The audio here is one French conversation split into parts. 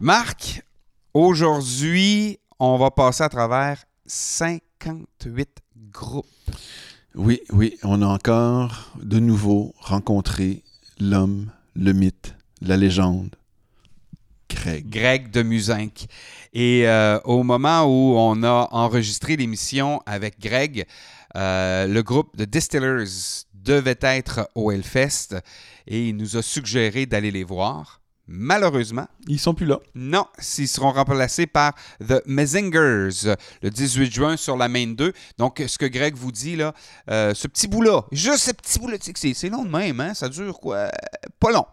Marc, aujourd'hui, on va passer à travers 58 groupes. Oui, oui, on a encore de nouveau rencontré l'homme, le mythe, la légende, Greg. Greg de Musinck. Et euh, au moment où on a enregistré l'émission avec Greg, euh, le groupe de Distillers devait être au Hellfest et il nous a suggéré d'aller les voir. Malheureusement, Ils sont plus là. non, ils seront remplacés par The Mezingers le 18 juin sur la Main 2. Donc, ce que Greg vous dit, là, euh, ce petit bout-là, juste ce petit bout-là, c'est- long de même, hein? ça dure quoi? Pas long.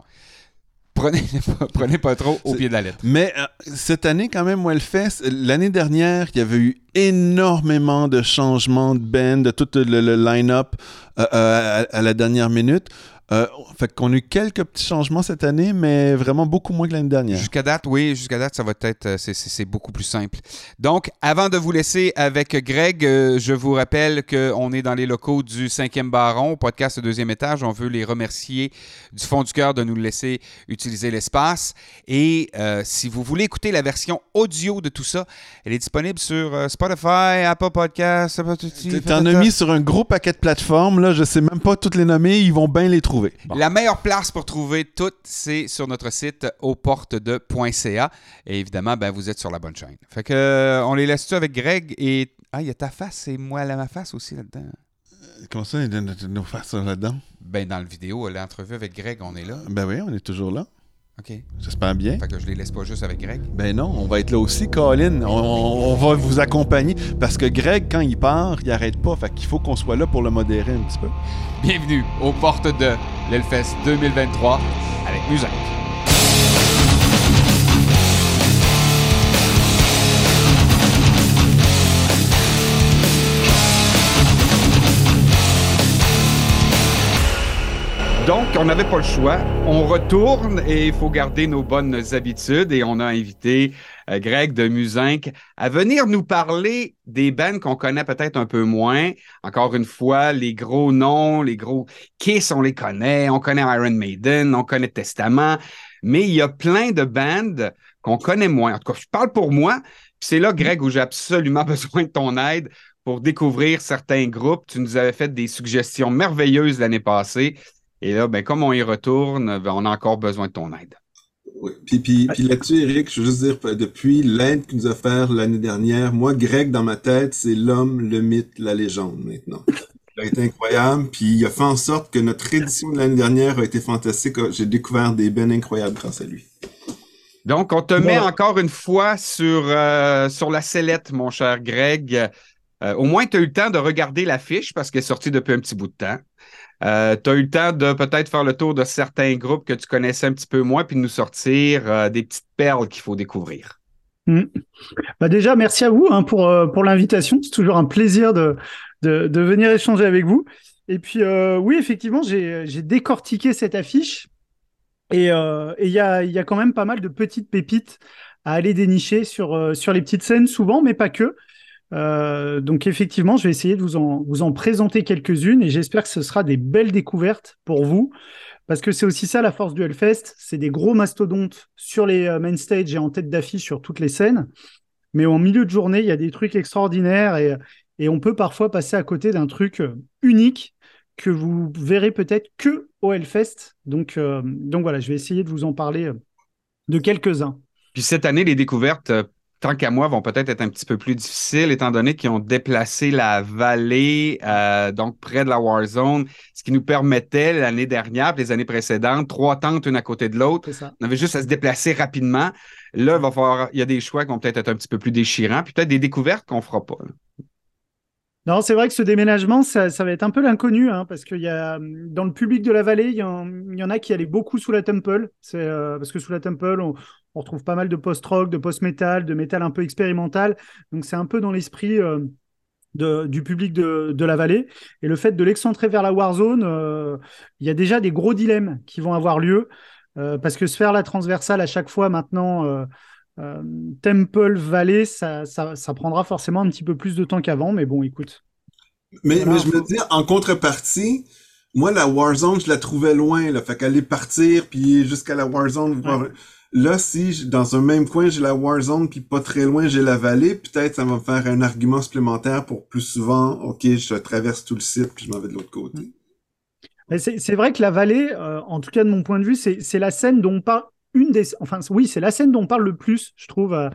Prenez, prenez pas trop au pied de la lettre. Mais euh, cette année, quand même, Wellfest, l'année dernière, il y avait eu énormément de changements de band, de tout le, le line-up euh, euh, à, à la dernière minute. Euh, fait qu'on a eu quelques petits changements cette année, mais vraiment beaucoup moins que l'année dernière. Jusqu'à date, oui, jusqu'à date, ça va être, euh, c'est- beaucoup plus simple. Donc, avant de vous laisser avec Greg, euh, je vous rappelle qu'on est dans les locaux du 5e Baron, podcast au deuxième étage. On veut les remercier du fond du cœur de nous laisser utiliser l'espace. Et euh, si vous voulez écouter la version audio de tout ça, elle est disponible sur Spotify, Apple Podcasts, T'en as mis sur un gros paquet de plateformes, là, je sais même pas toutes les nommer, ils vont bien les trouver. Bon. La meilleure place pour trouver tout, c'est sur notre site auxportesde.ca. Et évidemment, ben, vous êtes sur la bonne chaîne. Fait que, euh, on les laisse tu avec Greg et. Ah, il y a ta face et moi, la ma face aussi là-dedans. Comment ça, il y a nos- nos faces là-dedans? Ben, dans le vidéo, l'entrevue avec Greg, on est là. Ben oui, on est toujours là. OK. J'espère bien. Fait que je les laisse pas juste avec Greg. Ben non, on va être là aussi, Colin. On, on- on va vous accompagner parce que Greg, quand il part, il arrête pas. Fait qu'il faut qu'on soit là pour le modérer un petit peu. Bienvenue aux portes de l'Elfest 2023 avec Musac. Donc, on n'avait pas le choix. On retourne et il faut garder nos bonnes habitudes. Et on a invité euh, Greg de Musinck à venir nous parler des bands qu'on connaît peut-être un peu moins. Encore une fois, les gros noms, les gros Kiss, on les connaît. On connaît Iron Maiden, on connaît Testament. Mais il y a plein de bands qu'on connaît moins. En tout cas, je parle pour moi. C'est là, Greg, où j'ai absolument besoin de ton aide pour découvrir certains groupes. Tu nous avais fait des suggestions merveilleuses l'année passée. Et là, ben, comme on y retourne, ben, on a encore besoin de ton aide. Oui. Puis, puis, puis là-dessus, Eric, je veux juste dire, euh, depuis l'aide qu'il nous a fait l'année dernière, moi, Greg, dans ma tête, c'est l'homme, le mythe, la légende, maintenant. Il a été incroyable, puis il a fait en sorte que notre édition de l'année dernière a été fantastique. J'ai découvert des bennes incroyables grâce à lui. Donc, on te met encore une fois sur, euh, sur la sellette, mon cher Greg. Euh, au moins, tu as eu le temps de regarder l'affiche parce qu'elle est sortie depuis un petit bout de temps. Euh, tu as eu le temps de peut-être faire le tour de certains groupes que tu connaissais un petit peu moins, puis de nous sortir euh, des petites perles qu'il faut découvrir. Bah déjà, merci à vous hein, pour, euh, pour l'invitation. C'est toujours un plaisir de, de, venir échanger avec vous. Et puis, oui, effectivement, j'ai décortiqué cette affiche. Et il y, a, y a quand même pas mal de petites pépites à aller dénicher sur, sur les petites scènes, souvent, mais pas que. Euh, donc, effectivement, je vais essayer de vous en, présenter quelques-unes et j'espère que ce sera des belles découvertes pour vous. Parce que c'est aussi ça la force du Hellfest, c'est des gros mastodontes sur les euh, main stage et en tête d'affiche sur toutes les scènes. Mais en milieu de journée, il y a des trucs extraordinaires et, on peut parfois passer à côté d'un truc euh, unique que vous verrez peut-être que au Hellfest. Donc, euh, donc voilà, je vais essayer de vous en parler de quelques-uns. Puis cette année, les découvertes, tant qu'à moi, vont peut-être être un petit peu plus difficiles, étant donné qu'ils ont déplacé la vallée, euh, donc près de la Warzone, ce qui nous permettait l'année dernière, puis les années précédentes, trois tentes une à côté de l'autre. On avait juste à se déplacer rapidement. Là, il va falloir, il y a des choix qui vont peut-être être un petit peu plus déchirants, puis peut-être des découvertes qu'on fera pas. là. Non, c'est vrai que ce déménagement, ça, va être un peu l'inconnu, hein, parce qu'il y a dans le public de la vallée, il y, en, a qui allaient beaucoup sous la Temple. Euh, parce que sous la Temple, on, retrouve pas mal de post-rock, de post-metal, de métal un peu expérimental. Donc c'est un peu dans l'esprit euh, du public de, de la vallée. Et le fait de l'excentrer vers la Warzone, euh, il y a déjà des gros dilemmes qui vont avoir lieu, euh, parce que se faire la transversale à chaque fois maintenant. Euh, Temple Valley, ça, ça, ça prendra forcément un petit peu plus de temps qu'avant, mais bon, écoute. Mais, Voilà. mais je me dis, en contrepartie, moi, la Warzone, je la trouvais loin, là. Fait qu'aller partir, puis jusqu'à la Warzone, Là, si dans un même coin j'ai la Warzone, puis pas très loin j'ai la vallée, peut-être ça va me faire un argument supplémentaire pour plus souvent, ok, je traverse tout le site puis je m'en vais de l'autre côté. C'est vrai que la vallée, euh, en tout cas de mon point de vue, c'est la scène dont on parle une des, enfin oui, c'est la scène dont on parle le plus, je trouve, euh,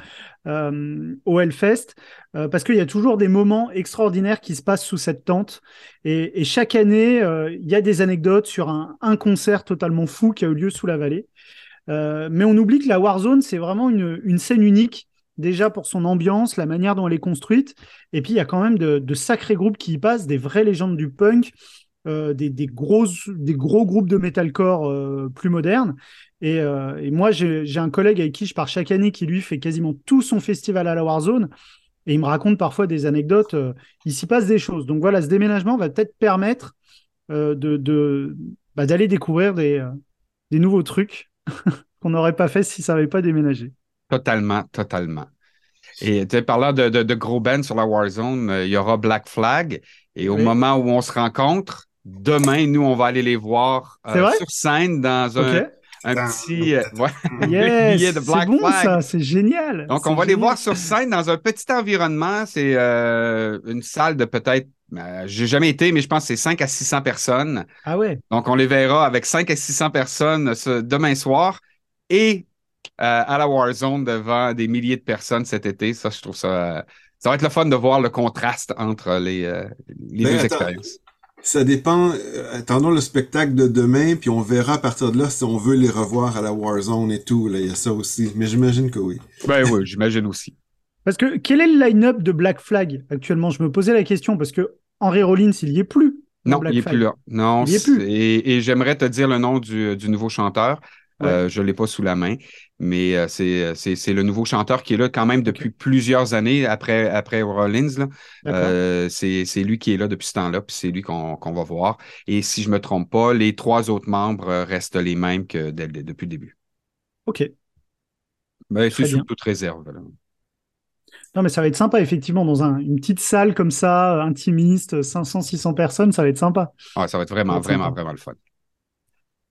euh, au Hellfest, euh, parce qu'il y a toujours des moments extraordinaires qui se passent sous cette tente, et, chaque année, il y a des anecdotes sur un, concert totalement fou qui a eu lieu sous la vallée. mais on oublie que la Warzone, c'est vraiment une, scène unique, déjà pour son ambiance, la manière dont elle est construite, et puis il y a quand même de, de sacrés groupes qui y passent, des vraies légendes du punk. Des, des, gros, des gros groupes de metalcore plus modernes. Euh, et, moi, j'ai un collègue avec qui je pars chaque année qui lui fait quasiment tout son festival à la Warzone. Et il me raconte parfois des anecdotes. Euh, il s'y passe des choses. Donc voilà, ce déménagement va peut-être permettre euh, de, bah, d'aller découvrir des, des nouveaux trucs qu'on n'aurait pas fait si ça n'avait pas déménagé. Totalement, totalement. Et tu parlant de, de, gros bands sur la Warzone, il y aura Black Flag. Et au moment où on se rencontre, demain, nous, on va aller les voir sur scène dans un, un petit euh, yes, de Black bon, ça, c'est génial. Donc, on va les voir sur scène dans un petit environnement. C'est euh, une salle de peut-être, euh, j'ai jamais été, mais je pense que c'est 5 à 600 personnes. Ah ouais. Donc, on les verra avec 5 à 600 personnes demain soir et à la Warzone devant des milliers de personnes cet été. Ça, je trouve ça. ça va être le fun de voir le contraste entre les, les ben, deux expériences. Ça dépend. Euh, attendons le spectacle de demain, puis on verra à partir de là si on veut les revoir à la Warzone et tout. Là, il y a ça aussi. Mais j'imagine que oui. Ben oui, j'imagine aussi. Parce que quel est le line-up de Black Flag actuellement? Je me posais la question parce que Henry Rollins, il y est plus. Non, il est plus là. Non, il est plus. Et, j'aimerais te dire le nom du, du nouveau chanteur. Euh, je ne l'ai pas sous la main, mais euh, euh, c'est le nouveau chanteur qui est là quand même depuis plusieurs années après, après Rollins. c'est lui qui est là depuis ce temps-là, puis c'est lui qu'on va voir. Et si je ne me trompe pas, les trois autres membres restent les mêmes que depuis le début. OK. Ben, c'est sous toute réserve. Non, mais ça va être sympa, effectivement, dans une petite salle comme ça, intimiste, 500-600 personnes, ça va être sympa. Ah, ça va être vraiment, vraiment, vraiment le fun.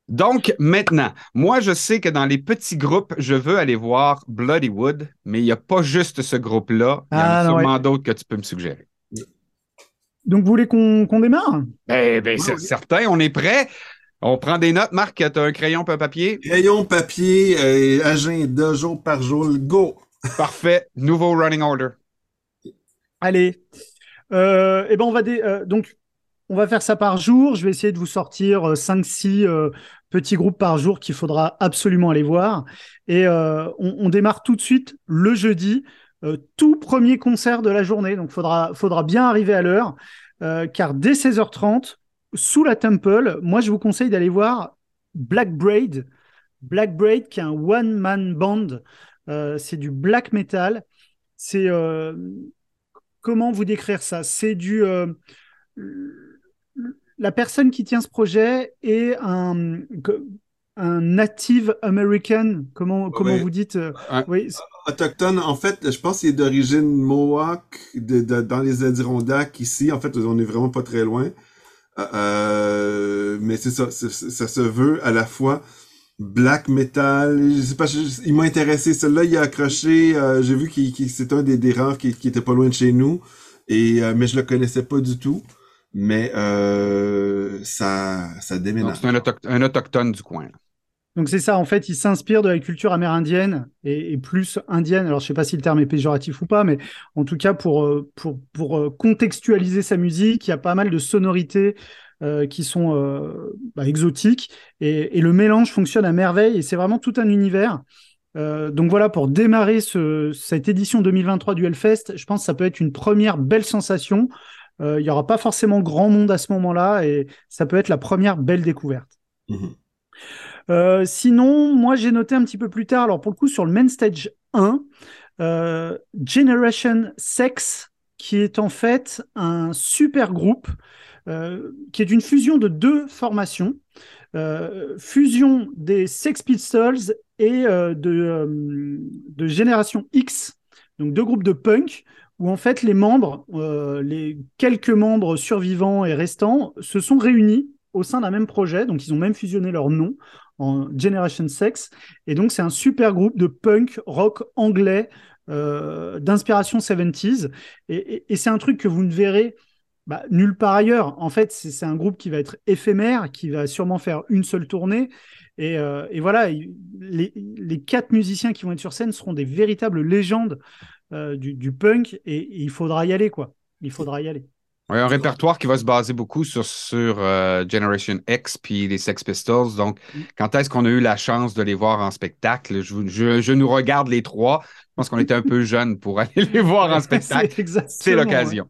Donc, maintenant, moi, je sais que dans les petits groupes, je veux aller voir Bloodywood, mais il n'y a pas juste ce groupe-là. Il y a ah, sûrement d'autres que tu peux me suggérer. Donc, vous voulez qu'on démarre? Eh bien, c'est certain, on est prêt. On prend des notes, Marc. Tu as un crayon, un papier? Crayon, papier, euh, agenda, jour par jour, go! Parfait. Nouveau running order. Allez. Euh, eh ben, on va. Euh, donc, on va faire ça par jour. Je vais essayer de vous sortir 5-6 euh, petits groupes par jour qu'il faudra absolument aller voir. Et euh, on, démarre tout de suite le jeudi, euh, tout premier concert de la journée. Donc, faudra, faudra bien arriver à l'heure, car dès 16h30, sous la Temple, moi, je vous conseille d'aller voir Black Braid. Black Braid, qui est un one-man band. c'est du black metal. C'est. comment vous décrire ça? C'est du la personne qui tient ce projet est un, un native American, comment, comment vous dites euh, oui. Autochtone, en fait, je pense qu'il est d'origine Mohawk, de, dans les Adirondacks ici. En fait, on est vraiment pas très loin. Euh, euh mais c'est ça, ça se veut à la fois black metal. Je sais pas, il m'a intéressé. Celui-là, il a accroché. Euh, j'ai vu qu'il c'est un des, des rares qui, qui était pas loin de chez nous. Et mais je le connaissais pas du tout mais euh, ça, ça déménage. C'est un, autochtone du coin. Donc c'est ça, en fait, il s'inspire de la culture amérindienne et, plus indienne. Alors je sais pas si le terme est péjoratif ou pas, mais en tout cas pour, euh, pour, pour euh, contextualiser sa musique, il y a pas mal de sonorités qui sont bah, exotiques et, le mélange fonctionne à merveille et c'est vraiment tout un univers. donc voilà, pour démarrer ce, cette édition 2023 du Hellfest, je pense que ça peut être une première belle sensation. Euh, il n'y aura pas forcément grand monde à ce moment-là et ça peut être la première belle découverte. Mhm. Euh, sinon, moi j'ai noté un petit peu plus tard, alors pour le coup sur le main stage 1, euh, Generation Sex, qui est en fait un super groupe, qui est une fusion de deux formations, fusion des Sex Pistols et de, de Génération X, donc deux groupes de punk, où en fait les membres, euh, les quelques membres survivants et restants, se sont réunis au sein d'un même projet, donc ils ont même fusionné leur nom en Generation Sex. Et donc, c'est un super groupe de punk rock anglais euh, d'inspiration 70s. Et, c'est un truc que vous ne verrez bah, nulle part ailleurs. En fait, c'est un groupe qui va être éphémère, qui va sûrement faire une seule tournée. Et, euh, voilà, les, quatre musiciens qui vont être sur scène seront des véritables légendes euh, du, punk et, il faudra y aller, quoi. Il faudra y aller. Oui, un répertoire qui va se baser beaucoup sur, sur Generation X puis les Sex Pistols. Donc, mm. quand est-ce qu'on a eu la chance de les voir en spectacle? Je, je nous regarde les trois. Je pense qu'on était un peu jeunes pour aller les voir en spectacle. C'est l'occasion.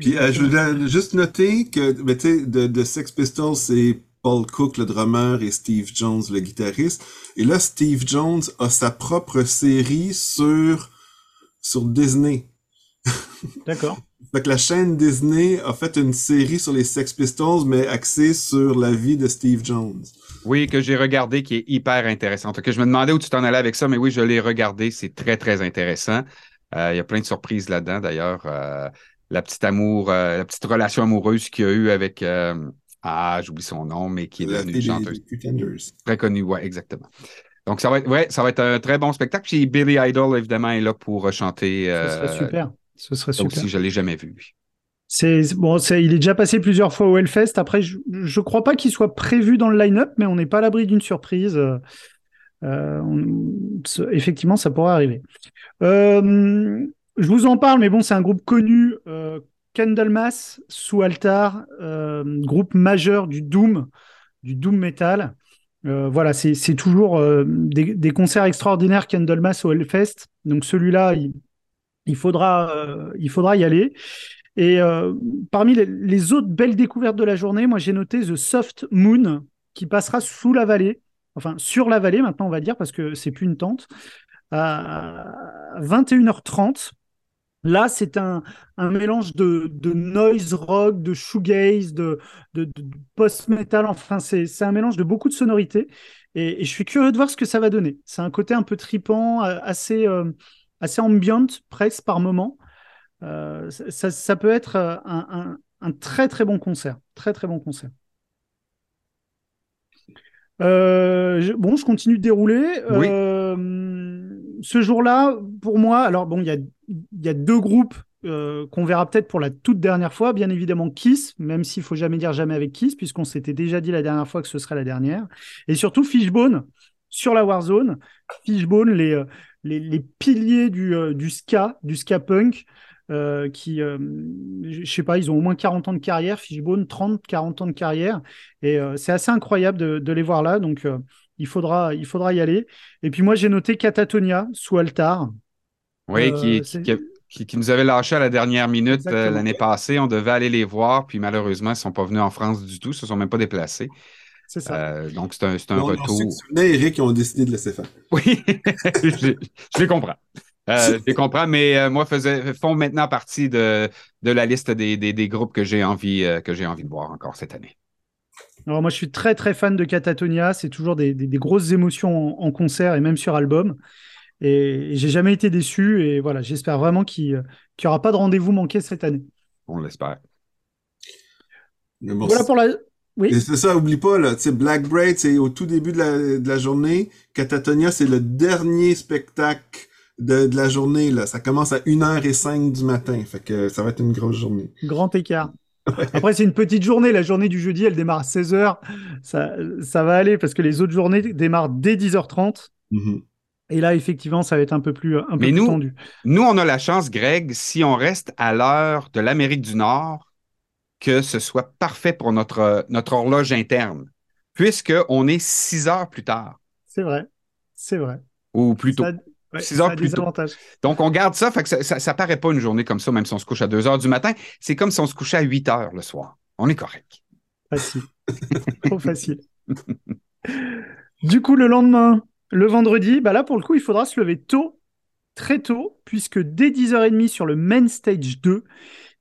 Puis euh, je voulais juste noter que ben, de, de Sex Pistols, c'est Paul Cook, le drummer, et Steve Jones, le guitariste. Et là, Steve Jones a sa propre série sur, sur Disney. D'accord. fait que la chaîne Disney a fait une série sur les Sex Pistols, mais axée sur la vie de Steve Jones. Oui, que j'ai regardé, qui est hyper intéressante. Que je me demandais où tu t'en allais avec ça, mais oui, je l'ai regardé. C'est très, très intéressant. Euh, il y a plein de surprises là-dedans, d'ailleurs. Euh, la petite amour, euh, la petite relation amoureuse qu'il y a eu avec. ah, j'oublie son nom, mais qui est devenue une chanteuse. Très connue, oui, exactement. Donc, ça va, être, ouais, ça va être un très bon spectacle. Puis Billy Idol, évidemment, est là pour chanter. Ce serait super. Ce serait super. Aussi, je ne l'ai jamais vu. C'est bon, il est déjà passé plusieurs fois au Hellfest. Après, je ne crois pas qu'il soit prévu dans le line-up, mais on n'est pas à l'abri d'une surprise. Euh, effectivement, ça pourrait arriver. Euh, je vous en parle, mais bon, c'est un groupe connu, euh, Candlemas sous altar, groupe majeur du doom, du doom metal. Voilà, c'est toujours des, des, concerts extraordinaires Candlemas au Hellfest. Donc celui-là, il, il, faudra, y aller. Et euh, parmi les, autres belles découvertes de la journée, moi j'ai noté The Soft Moon qui passera sous la vallée, enfin sur la vallée maintenant on va dire parce que c'est plus une tente, à 21h30. Là, c'est un, mélange de, noise rock, de shoegaze, de, post-metal. Enfin, c'est un mélange de beaucoup de sonorités. Et, je suis curieux de voir ce que ça va donner. C'est un côté un peu tripant, assez, euh, assez ambient, presque par moment. Euh, ça, peut être euh, un, très très bon concert. Très très bon concert. Euh, bon, je continue de dérouler. Ce jour-là, pour moi, alors bon, il y a, deux groupes qu'on verra peut-être pour la toute dernière fois. Bien évidemment, Kiss, même s'il faut jamais dire jamais avec Kiss, puisqu'on s'était déjà dit la dernière fois que ce serait la dernière. Et surtout Fishbone sur la Warzone. Fishbone, les, les, piliers du, du ska, du ska punk. Euh, qui, euh, je sais pas, ils ont au moins 40 ans de carrière, Fishbone, 30, 40 ans de carrière. Et euh, c'est assez incroyable de, les voir là. Donc, il, faudra, il faudra y aller. Et puis, moi, j'ai noté Catatonia sous altar. Oui, qui, qui, nous avait lâché à la dernière minute l'année passée. On devait aller les voir, puis malheureusement, ils ne sont pas venus en France du tout, ils ne se sont même pas déplacés. C'est ça. donc, c'est un, un retour. On Eric, ils ont décidé de laisser faire. Oui, je, je les comprends. Euh, je comprends, mais euh, moi, faisais, font maintenant partie de, de la liste des, des, groupes que j'ai envie, euh, que j'ai envie de voir encore cette année. Alors moi, je suis très très fan de Catatonia. C'est toujours des, des, grosses émotions en, concert et même sur album. Et, j'ai jamais été déçu. Et voilà, j'espère vraiment qu'il n'y aura pas de rendez-vous manqué cette année. On l'espère. voilà pour la. Oui. C'est ça, oublie pas, là, Black Braid, c'est au tout début de la, de la journée. Catatonia, c'est le dernier spectacle de, la journée. Là. Ça commence à 1h05 du matin. Fait que ça va être une grosse journée. Grand écart. Après, c'est une petite journée. La journée du jeudi, elle démarre à 16h. Ça, ça va aller parce que les autres journées démarrent dès 10h30. Mm-hmm. Et là, effectivement, ça va être un peu plus, un peu nous, tendu. Nous, on a la chance, Greg, si on reste à l'heure de l'Amérique du Nord, que ce soit parfait pour notre, notre horloge interne, puisqu'on est 6 heures plus tard. C'est vrai. C'est vrai. Ou plutôt. 6 heures plus tôt. Donc, on garde ça, fait que ça, ça, paraît pas une journée comme ça, même si on se couche à 2 heures du matin. C'est comme si on se couchait à 8 heures le soir. On est correct. Facile. Trop facile. du coup, le lendemain, le vendredi, bah là, pour le coup, il faudra se lever tôt, très tôt, puisque dès 10h30 sur le Main Stage 2,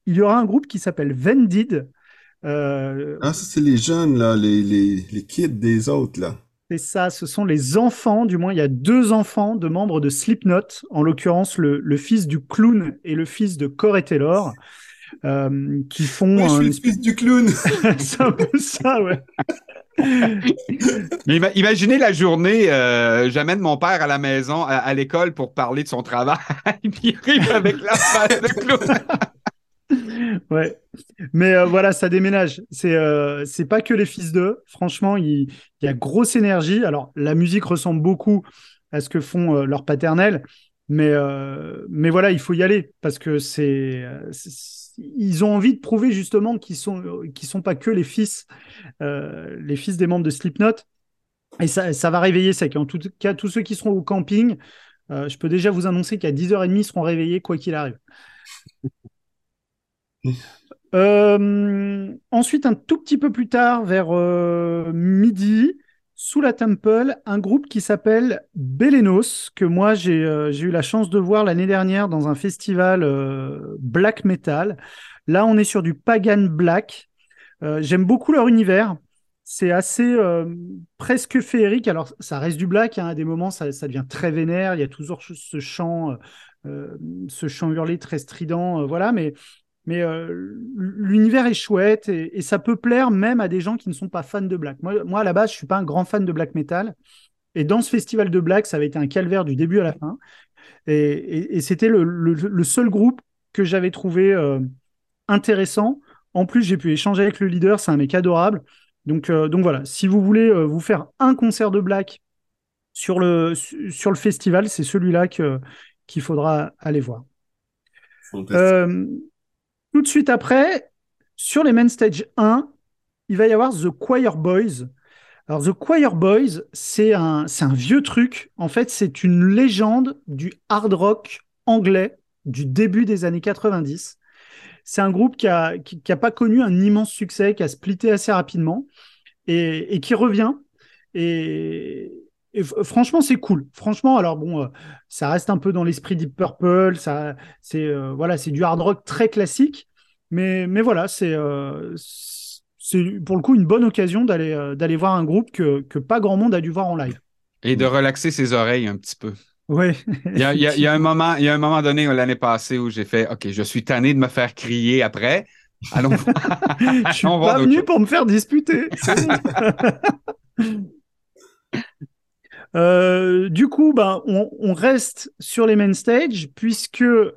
il y aura un groupe qui s'appelle Vendid. Euh... Ah, ça, c'est les jeunes, là, les, les, les kids des autres, là. C'est ça, ce sont les enfants, du moins il y a deux enfants de membres de Slipknot, en l'occurrence le, fils du clown et le fils de Corey Taylor, euh, qui font... je suis le fils du clown C'est un peu ça, ouais. Mais imaginez la journée, euh, j'amène mon père à la maison, à, l'école pour parler de son travail, puis il arrive avec la face de clown. Ouais. Mais euh, voilà, ça déménage. C'est euh, pas que les fils d'eux. Franchement, il, y a grosse énergie. Alors, la musique ressemble beaucoup à ce que font euh, leurs paternels. Mais, mais voilà, il faut y aller parce que c'est ils ont envie de prouver justement qu'ils sont sont pas que les fils les fils des membres de Slipknot. Et ça, ça va réveiller ça. En tout cas, tous ceux qui seront au camping, je peux déjà vous annoncer qu'à 10h30, ils seront réveillés quoi qu'il arrive. Euh, ensuite, un tout petit peu plus tard, vers euh, midi, sous la Temple, un groupe qui s'appelle Belenos, que moi euh, j'ai eu la chance de voir l'année dernière dans un festival black metal. Là, on est sur du pagan black. J'aime beaucoup leur univers. C'est assez presque féerique. Alors, ça reste du black. Hein. À des moments, ça, ça, devient très vénère. Il y a toujours ce chant, ce chant hurlé très strident. voilà, mais mais euh, l'univers est chouette et, ça peut plaire même à des gens qui ne sont pas fans de black. Moi, moi à la base, je suis pas un grand fan de black metal. Et dans ce festival de black, ça avait été un calvaire du début à la fin. Et, c'était le, seul groupe que j'avais trouvé euh, intéressant. En plus, j'ai pu échanger avec le leader, c'est un mec adorable. Donc, euh, donc voilà, si vous voulez vous faire un concert de black sur le, sur le festival, c'est celui-là qu'il faudra aller voir. Tout de suite après, sur les main stage 1, il va y avoir The Choir Boys. Alors, The Choir Boys, c'est un, un vieux truc. En fait, c'est une légende du hard rock anglais du début des années 90. C'est un groupe qui n'a qui, pas connu un immense succès, qui a splitté assez rapidement et, et qui revient. Et, franchement, c'est cool. Franchement, alors bon, euh, ça reste un peu dans l'esprit Deep Purple. Ça, c'est euh, voilà, c'est du hard rock très classique. Mais, mais voilà, c'est euh, c'est pour le coup une bonne occasion d'aller d'aller voir un groupe que, que pas grand monde a dû voir en live. Et de relaxer ses oreilles un petit peu. Oui. il, y a, il, y a, un moment, il y a un moment donné l'année passée où j'ai fait OK, je suis tanné de me faire crier après. Allons Je suis pas venu pour me faire disputer. Euh, du coup, ben, on, reste sur les main stage puisque euh,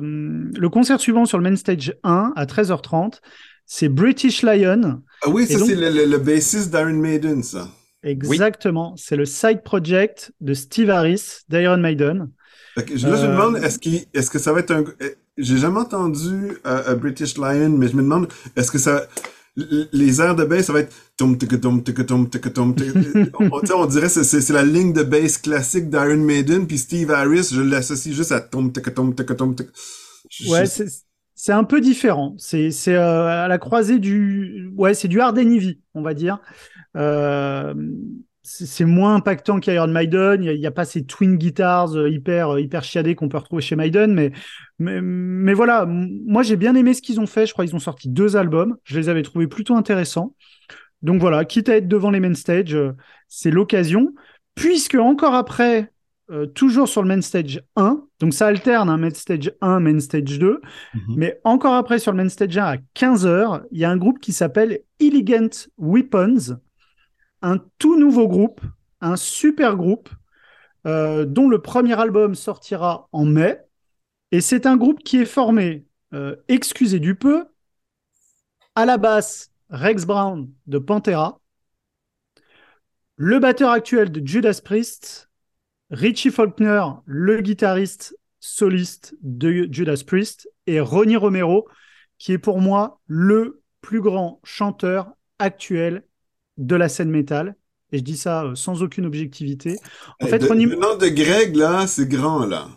le concert suivant sur le main stage 1 à 13h30, c'est British Lion. Ah oui, ça c'est le, bassiste d'Iron Maiden, ça. Exactement, c'est le side project de Steve Harris d'Iron Maiden. là, je me demande, est-ce, est que ça va être un... Eh, j'ai jamais entendu euh, British Lion, mais je me demande, est-ce que ça les airs de bass, ça va être on, on dirait que c'est la ligne de bass classique d'Iron Maiden, puis Steve Harris, je l'associe juste à tom Ouais, c'est un peu différent. C'est euh, à la croisée du ouais, c'est du hard on va dire. C'est moins impactant qu'Iron Maiden. Il n'y a, pas ces twin guitars euh, hyper, euh, hyper chiadés qu'on peut retrouver chez Maiden. Mais, mais, voilà, moi j'ai bien aimé ce qu'ils ont fait. Je crois qu'ils ont sorti deux albums. Je les avais trouvés plutôt intéressants. Donc voilà, quitte à être devant les main stage, euh, c'est l'occasion. Puisque encore après, toujours sur le main stage 1, donc ça alterne, un hein, main stage 1, main stage 2, mhm. mais encore après sur le main stage 1 à 15h, il y a un groupe qui s'appelle Elegant Weapons un tout nouveau groupe, un super groupe, euh, dont le premier album sortira en mai. Et c'est un groupe qui est formé, euh, excusez du peu, à la basse Rex Brown de Pantera, le batteur actuel de Judas Priest, Richie Faulkner, le guitariste soliste de Judas Priest, et Ronnie Romero, qui est pour moi le plus grand chanteur actuel de la scène métal. Et je dis ça euh, sans aucune objectivité. En fait, Le nom de Greg, là, c'est grand, là.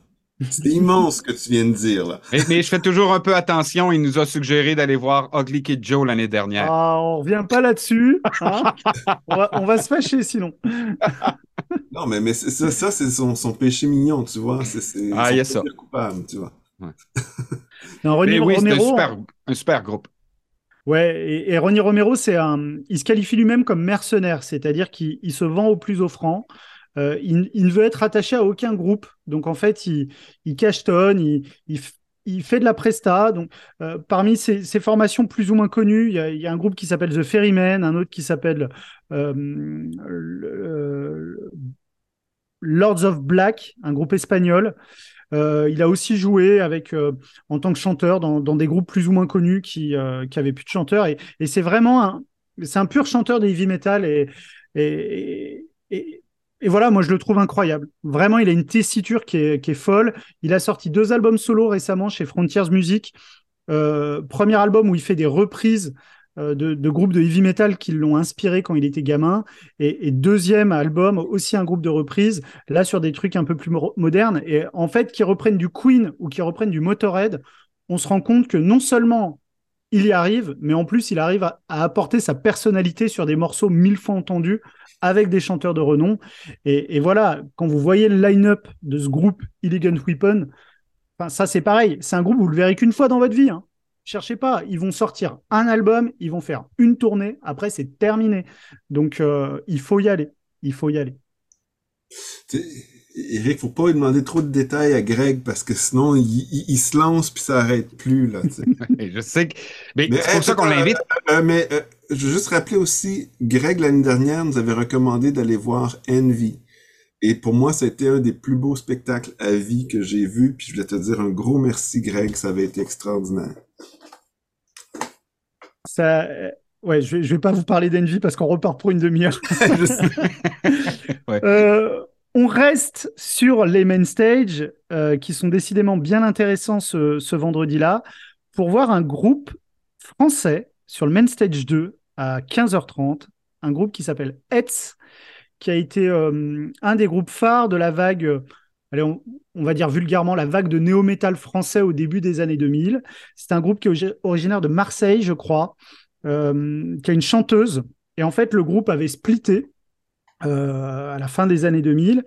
C'est immense ce que tu viens de dire, là. Mais, je fais toujours un peu attention. Il nous a suggéré d'aller voir Ugly Kid Joe l'année dernière. Ah, on revient pas là-dessus. Hein. on, va, se fâcher sinon. non, mais, mais ça, ça c'est son, son, péché mignon, tu vois. C'est ah, il y a ça. coupable, tu vois. non, oui, c'est un super, un super groupe. Ouais, et, Ronnie Romero, c'est un, il se qualifie lui-même comme mercenaire, c'est-à-dire qu'il se vend au plus offrant. Euh, il, ne veut être attaché à aucun groupe. Donc en fait, il, il cachetonne, il, il fait de la presta. Donc, euh, parmi ces, formations plus ou moins connues, il y a, un groupe qui s'appelle The Ferryman, un autre qui s'appelle euh, Lords of Black, un groupe espagnol. Il a aussi joué avec, en tant que chanteur dans, des groupes plus ou moins connus qui, qui avaient plus de chanteurs. Et, c'est vraiment un, c'est un pur chanteur de heavy metal et, et, et voilà, moi je le trouve incroyable. Vraiment, il a une tessiture qui est, folle. Il a sorti deux albums solo récemment chez Frontiers Music. Euh, premier album où il fait des reprises euh, de, groupes de heavy metal qui l'ont inspiré quand il était gamin. Et, deuxième album, aussi un groupe de reprises, là sur des trucs un peu plus modernes. Et en fait, qui reprennent du Queen ou qui reprennent du Motorhead, on se rend compte que non seulement il y arrive, mais en plus, il arrive à, apporter sa personnalité sur des morceaux mille fois entendus avec des chanteurs de renom. Et, voilà, quand vous voyez le line-up de ce groupe Elegant Weapon, ça c'est pareil, c'est un groupe, vous le verrez qu'une fois dans votre vie. Hein. Cherchez pas, ils vont sortir un album, ils vont faire une tournée, après c'est terminé. Donc euh, il faut y aller, il faut y aller. Eric, faut pas lui demander trop de détails à Greg parce que sinon il, se lance puis ça arrête plus là. je sais que, mais, c'est pour ça qu'on l'invite. Euh, euh, mais euh, je veux juste rappeler aussi, Greg l'année dernière nous avait recommandé d'aller voir Envy. Et pour moi, ça a été un des plus beaux spectacles à vie que j'ai vu. Puis je voulais te dire un gros merci, Greg. Ça avait été extraordinaire. Ça, ouais, je vais, vais pas vous parler d'Envy parce qu'on repart pour une demi-heure. ouais. On reste sur les main stage euh, qui sont décidément bien intéressants ce, vendredi-là pour voir un groupe français sur le main stage 2 à 15h30, un groupe qui s'appelle Hetz, qui a été euh, un des groupes phares de la vague, euh, on, va dire vulgairement la vague de néo-metal français au début des années 2000. C'est un groupe qui est originaire de Marseille, je crois, qui a une chanteuse. Et en fait, le groupe avait splitté euh, à la fin des années 2000.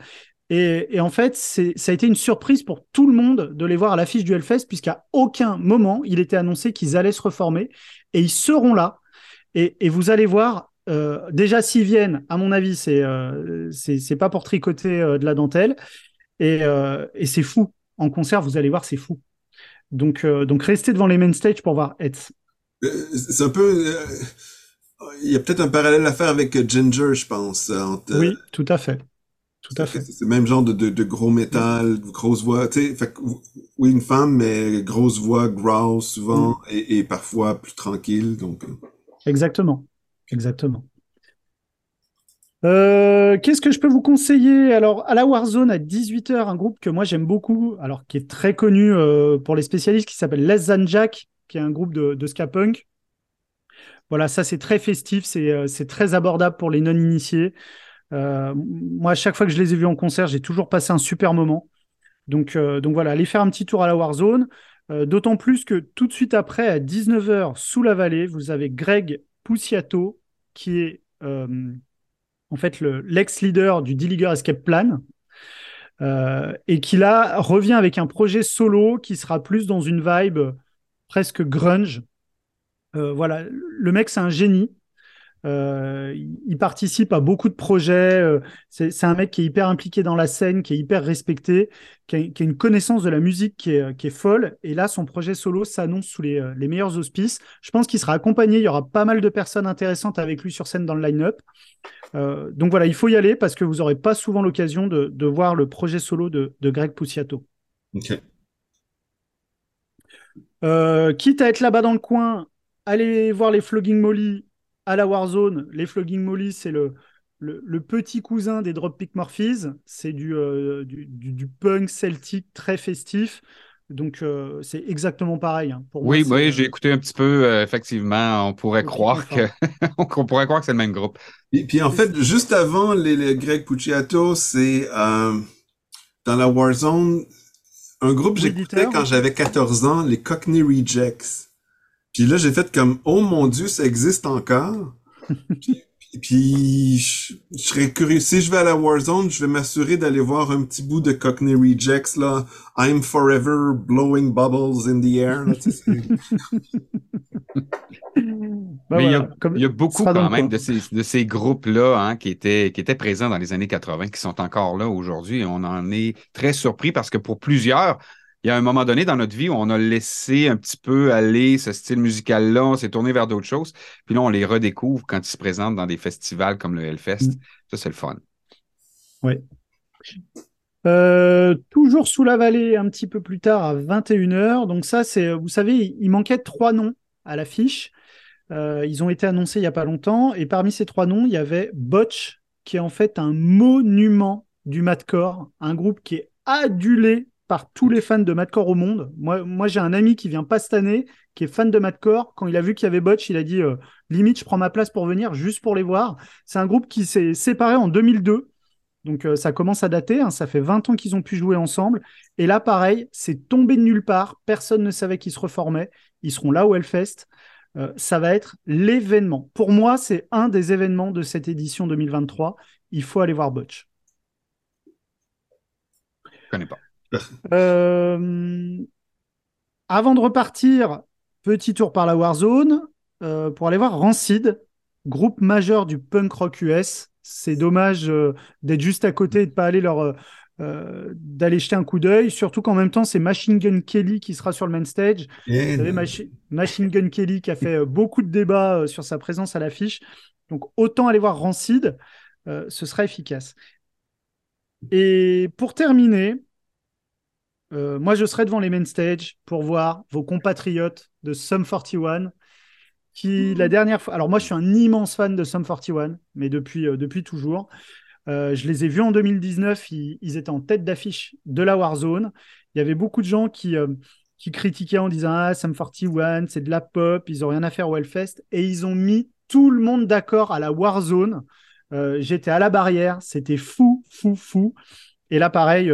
Et, en fait, ça a été une surprise pour tout le monde de les voir à l'affiche du Hellfest, puisqu'à aucun moment il était annoncé qu'ils allaient se reformer. Et ils seront là. Et, vous allez voir, euh, déjà s'ils viennent, à mon avis, c'est euh, pas pour tricoter de la dentelle. Et, et c'est fou. En concert, vous allez voir, c'est fou. Donc, donc restez devant les main stage pour voir Hetz. C'est un peu il y a peut-être un parallèle à faire avec Ginger, je pense. oui, tout à fait. Tout à fait. C'est le même genre de, de, gros métal, de grosse voix. Tu sais, oui, une femme, mais grosse voix, growl souvent, mm. et, et, parfois plus tranquille. Donc... Euh. Exactement. Exactement. Euh, Qu'est-ce que je peux vous conseiller? Alors, à la Warzone, à 18h, un groupe que moi j'aime beaucoup, alors qui est très connu euh, pour les spécialistes, qui s'appelle Les Than Jack, qui est un groupe de, ska punk. Voilà, ça c'est très festif, c'est euh, très abordable pour les non-initiés. Moi, à chaque fois que je les ai vus en concert, j'ai toujours passé un super moment. Donc, donc voilà, allez faire un petit tour à la Warzone. D'autant plus que tout de suite après, à 19h, sous la vallée, vous avez Greg Poussiato, qui est en fait l'ex-leader du D-Leaguer Escape Plan. et qui là revient avec un projet solo qui sera plus dans une vibe presque grunge, euh, voilà, le mec, c'est un génie. Euh, il participe à beaucoup de projets. Euh, c'est un mec qui est hyper impliqué dans la scène, qui est hyper respecté, qui a, une connaissance de la musique qui est, folle. Et là, son projet solo s'annonce sous les, meilleurs auspices. Je pense qu'il sera accompagné. Il y aura pas mal de personnes intéressantes avec lui sur scène dans le line-up. donc voilà, il faut y aller parce que vous n'aurez pas souvent l'occasion de, voir le projet solo de, Greg Puciato. quitte à être là-bas dans le coin, allez voir les Flogging Molly à la Warzone. Les Flogging Molly, c'est le, le, petit cousin des Dropkick Murphys. C'est du, euh, du, punk celtique très festif. Donc, euh, c'est exactement pareil. Hein. Pour oui, oui, j'ai écouté un petit peu. Euh, effectivement, on pourrait, croire que... on pourrait croire que c'est le même groupe. Et puis, en fait, juste avant les, les Greg Pucciato, c'est dans la Warzone, un groupe que j'écoutais quand j'avais 14 ans, les Cockney Rejects. Puis là, j'ai fait comme, oh mon Dieu, ça existe encore? puis, je, serais curieux. Si je vais à la Warzone, je vais m'assurer d'aller voir un petit bout de Cockney Rejects, là. I'm forever blowing bubbles in the air. Mais il, y a, il, y a, beaucoup quand même de ces, de ces groupes-là hein, qui, étaient, qui étaient présents dans les années 80, qui sont encore là aujourd'hui. On en est très surpris parce que pour plusieurs, il y a un moment donné dans notre vie où on a laissé un petit peu aller ce style musical-là, on s'est tourné vers d'autres choses. Puis là, on les redécouvre quand ils se présentent dans des festivals comme le Hellfest. Mm. Ça, c'est le fun. Oui. Euh, toujours sous la vallée, un petit peu plus tard, à 21h. Donc ça, c'est, vous savez, il manquait trois noms à l'affiche. Euh, ils ont été annoncés il n'y a pas longtemps. Et parmi ces trois noms, il y avait Botch, qui est en fait un monument du madcore, un groupe qui est adulé par tous les fans de Madcore au monde. Moi, j'ai un ami qui vient pas cette année, qui est fan de Madcore. Quand il a vu qu'il y avait Botch, il a dit euh, limite, je prends ma place pour venir juste pour les voir. C'est un groupe qui s'est séparé en 2002. Donc euh, ça commence à dater, hein. ça fait 20 ans qu'ils ont pu jouer ensemble. Et là, pareil, c'est tombé de nulle part. Personne ne savait qu'ils se reformaient. Ils seront là au Hellfest. Euh, ça va être l'événement. Pour moi, c'est un des événements de cette édition 2023. Il faut aller voir Botch. Je connais pas. Euh, avant de repartir, petit tour par la Warzone euh, pour aller voir Rancid, groupe majeur du punk rock US. C'est dommage euh, d'être juste à côté et de pas aller leur d'aller jeter un coup d'œil, surtout qu'en même temps c'est Machine Gun Kelly qui sera sur le main stage. Eh Machine Gun Kelly qui a fait beaucoup de débats sur sa présence à l'affiche. Donc autant aller voir Rancid, ce sera efficace. Et pour terminer, euh, moi, je serai devant les main stage pour voir vos compatriotes de Sum 41 qui, la dernière fois. Alors, moi, je suis un immense fan de Sum 41, mais depuis, euh, depuis toujours. Euh, je les ai vus en 2019. Ils, étaient en tête d'affiche de la Warzone. Il y avait beaucoup de gens qui, qui critiquaient en disant Ah, Sum 41, c'est de la pop, ils n'ont rien à faire au Hellfest. Et ils ont mis tout le monde d'accord à la Warzone. J'étais à la barrière. C'était fou, fou, fou. Et là, pareil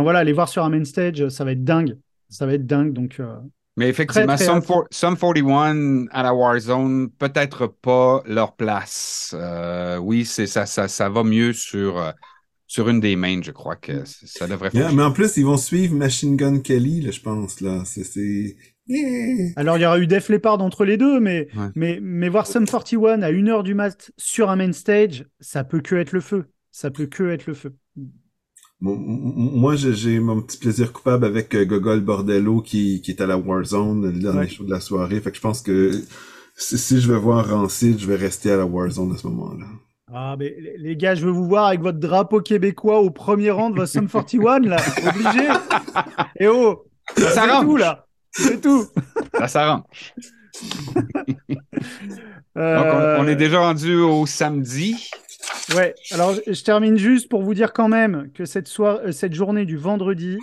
Enfin voilà, aller voir sur un main stage, ça va être dingue. Ça va être dingue. Donc, euh, Mais effectivement, Sum, 41 à la Warzone, peut-être pas leur place. Euh, oui, c'est ça, ça, ça va mieux sur, euh, sur une des mains, je crois que ça devrait faire. mais en plus, ils vont suivre Machine Gun Kelly, là, je pense. Là. C'est. Alors, il y aura eu Def Leppard entre les deux, mais, mais, mais voir Sum 41 à 1h du mat sur un main stage, ça peut que être le feu. Ça peut que être le feu. Moi, j'ai mon petit plaisir coupable avec euh, Gogol Bordello qui, qui est à la Warzone, le dernier show de la soirée. Fait que je pense que si, je veux voir Rancid, je vais rester à la Warzone à ce moment-là. Ah, mais les gars, je veux vous voir avec votre drapeau québécois au premier rang de votre Sum 41, là. Obligé. Et oh, ça, ça tout, là. C'est tout. Ça s'arrange. Euh, on, est déjà rendu au samedi. Ouais, alors je termine juste pour vous dire quand même que cette, euh, cette journée du vendredi,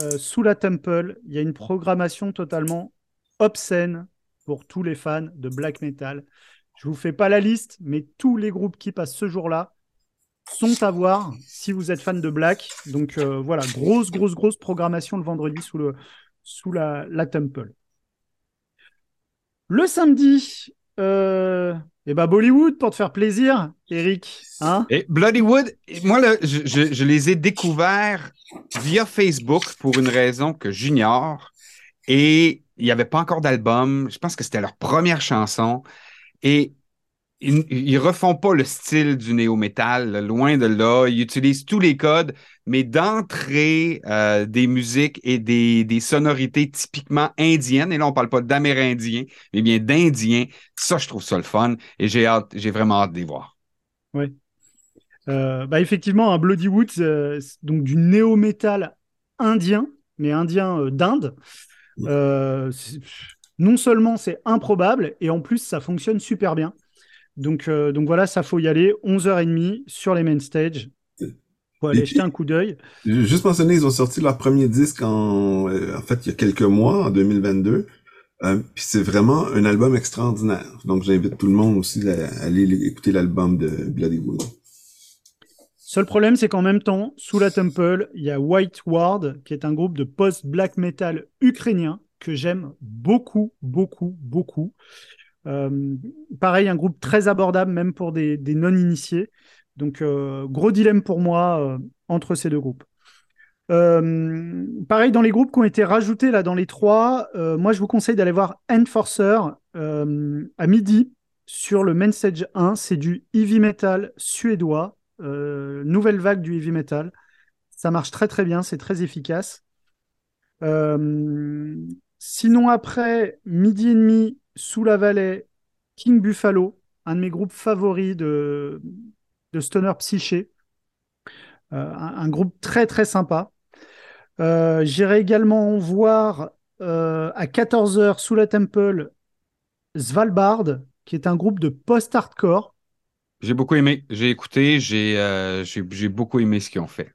euh, sous la Temple, il y a une programmation totalement obscène pour tous les fans de black metal. Je vous fais pas la liste, mais tous les groupes qui passent ce jour-là sont à voir si vous êtes fan de black. Donc euh, voilà, grosse, grosse, grosse programmation le vendredi sous, la, la Temple. Le samedi, et bah Bollywood pour te faire plaisir, Eric. Hein? Et Bloodywood, moi je, je, les ai découverts via Facebook pour une raison que j'ignore. Et il n'y avait pas encore d'album. Je pense que c'était leur première chanson. Et ils, ne refont pas le style du néo-métal, loin de là. Ils utilisent tous les codes, mais d'entrer euh, des musiques et des, sonorités typiquement indiennes, et là on parle pas d'amérindiens, mais bien d'indiens, ça je trouve ça le fun, et j'ai hâte, j'ai vraiment hâte de voir. Oui. Euh, bah effectivement, un Bloody Woods, euh, donc du néo-métal indien, mais indien d'Inde. non seulement c'est improbable, et en plus ça fonctionne super bien. Donc, euh, donc voilà, ça faut y aller. 11h30 sur les main stage. Faut aller jeter un coup d'œil. Juste mentionner, ils ont sorti leur premier disque en, euh, en fait, il y a quelques mois, en 2022. Euh, puis c'est vraiment un album extraordinaire. Donc j'invite tout le monde aussi à, aller écouter l'album de Bloody Wood. Seul problème, c'est qu'en même temps, sous la Temple, il y a White Ward, qui est un groupe de post-black metal ukrainien que j'aime beaucoup, beaucoup, beaucoup. Euh, pareil, un groupe très abordable, même pour des, non-initiés. Donc, euh, gros dilemme pour moi euh, entre ces deux groupes. pareil, dans les groupes qui ont été rajoutés là dans les trois, moi je vous conseille d'aller voir Enforcer à midi sur le main stage 1. C'est du heavy metal suédois, nouvelle vague du heavy metal. Ça marche très très bien, c'est très efficace. Sinon, après, Midi et demi, Sous la Vallée, King Buffalo, un de mes groupes favoris de, de Stoner Psyché. Euh, un, un groupe très très sympa. Euh, J'irai également voir euh, à 14h sous la Temple Svalbard, qui est un groupe de post-hardcore. J'ai beaucoup aimé. J'ai écouté. J'ai beaucoup aimé ce qu'ils ont fait.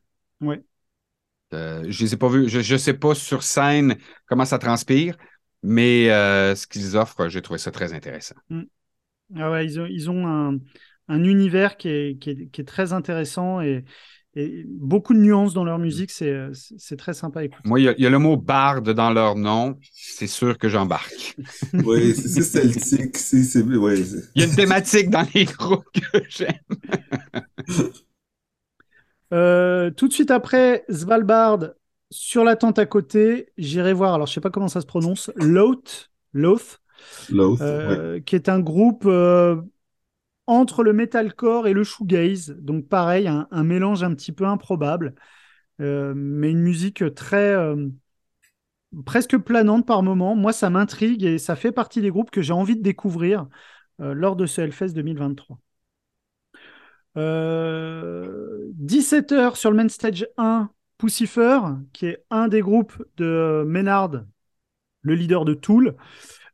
Euh, je les ai pas vus. Je ne sais pas sur scène comment ça transpire, mais euh, ce qu'ils offrent, j'ai trouvé ça très intéressant. Ah ouais, ils ont, ils ont un, un univers qui est, qui, est, qui est très intéressant et, et beaucoup de nuances dans leur musique. C'est très sympa à écouter. Moi, il y, a- il y a le mot barde dans leur nom. C'est sûr que j'embarque. Oui, c'est c'est celtique, c'est, c'est, ouais, c'est- Il y a une thématique dans les groupes que j'aime. Euh, tout de suite après Svalbard, sur la tente à côté, j'irai voir, alors je sais pas comment ça se prononce, Loth, Loth ouais. euh, qui est un groupe euh, entre le metalcore et le shoegaze. Donc pareil, un, un mélange un petit peu improbable, euh, mais une musique très presque planante par moment. Moi, ça m'intrigue et ça fait partie des groupes que j'ai envie de découvrir lors de ce Hellfest 2023. Euh, 17h sur le main stage 1, Pussifer, qui est un des groupes de Ménard, le leader de Tool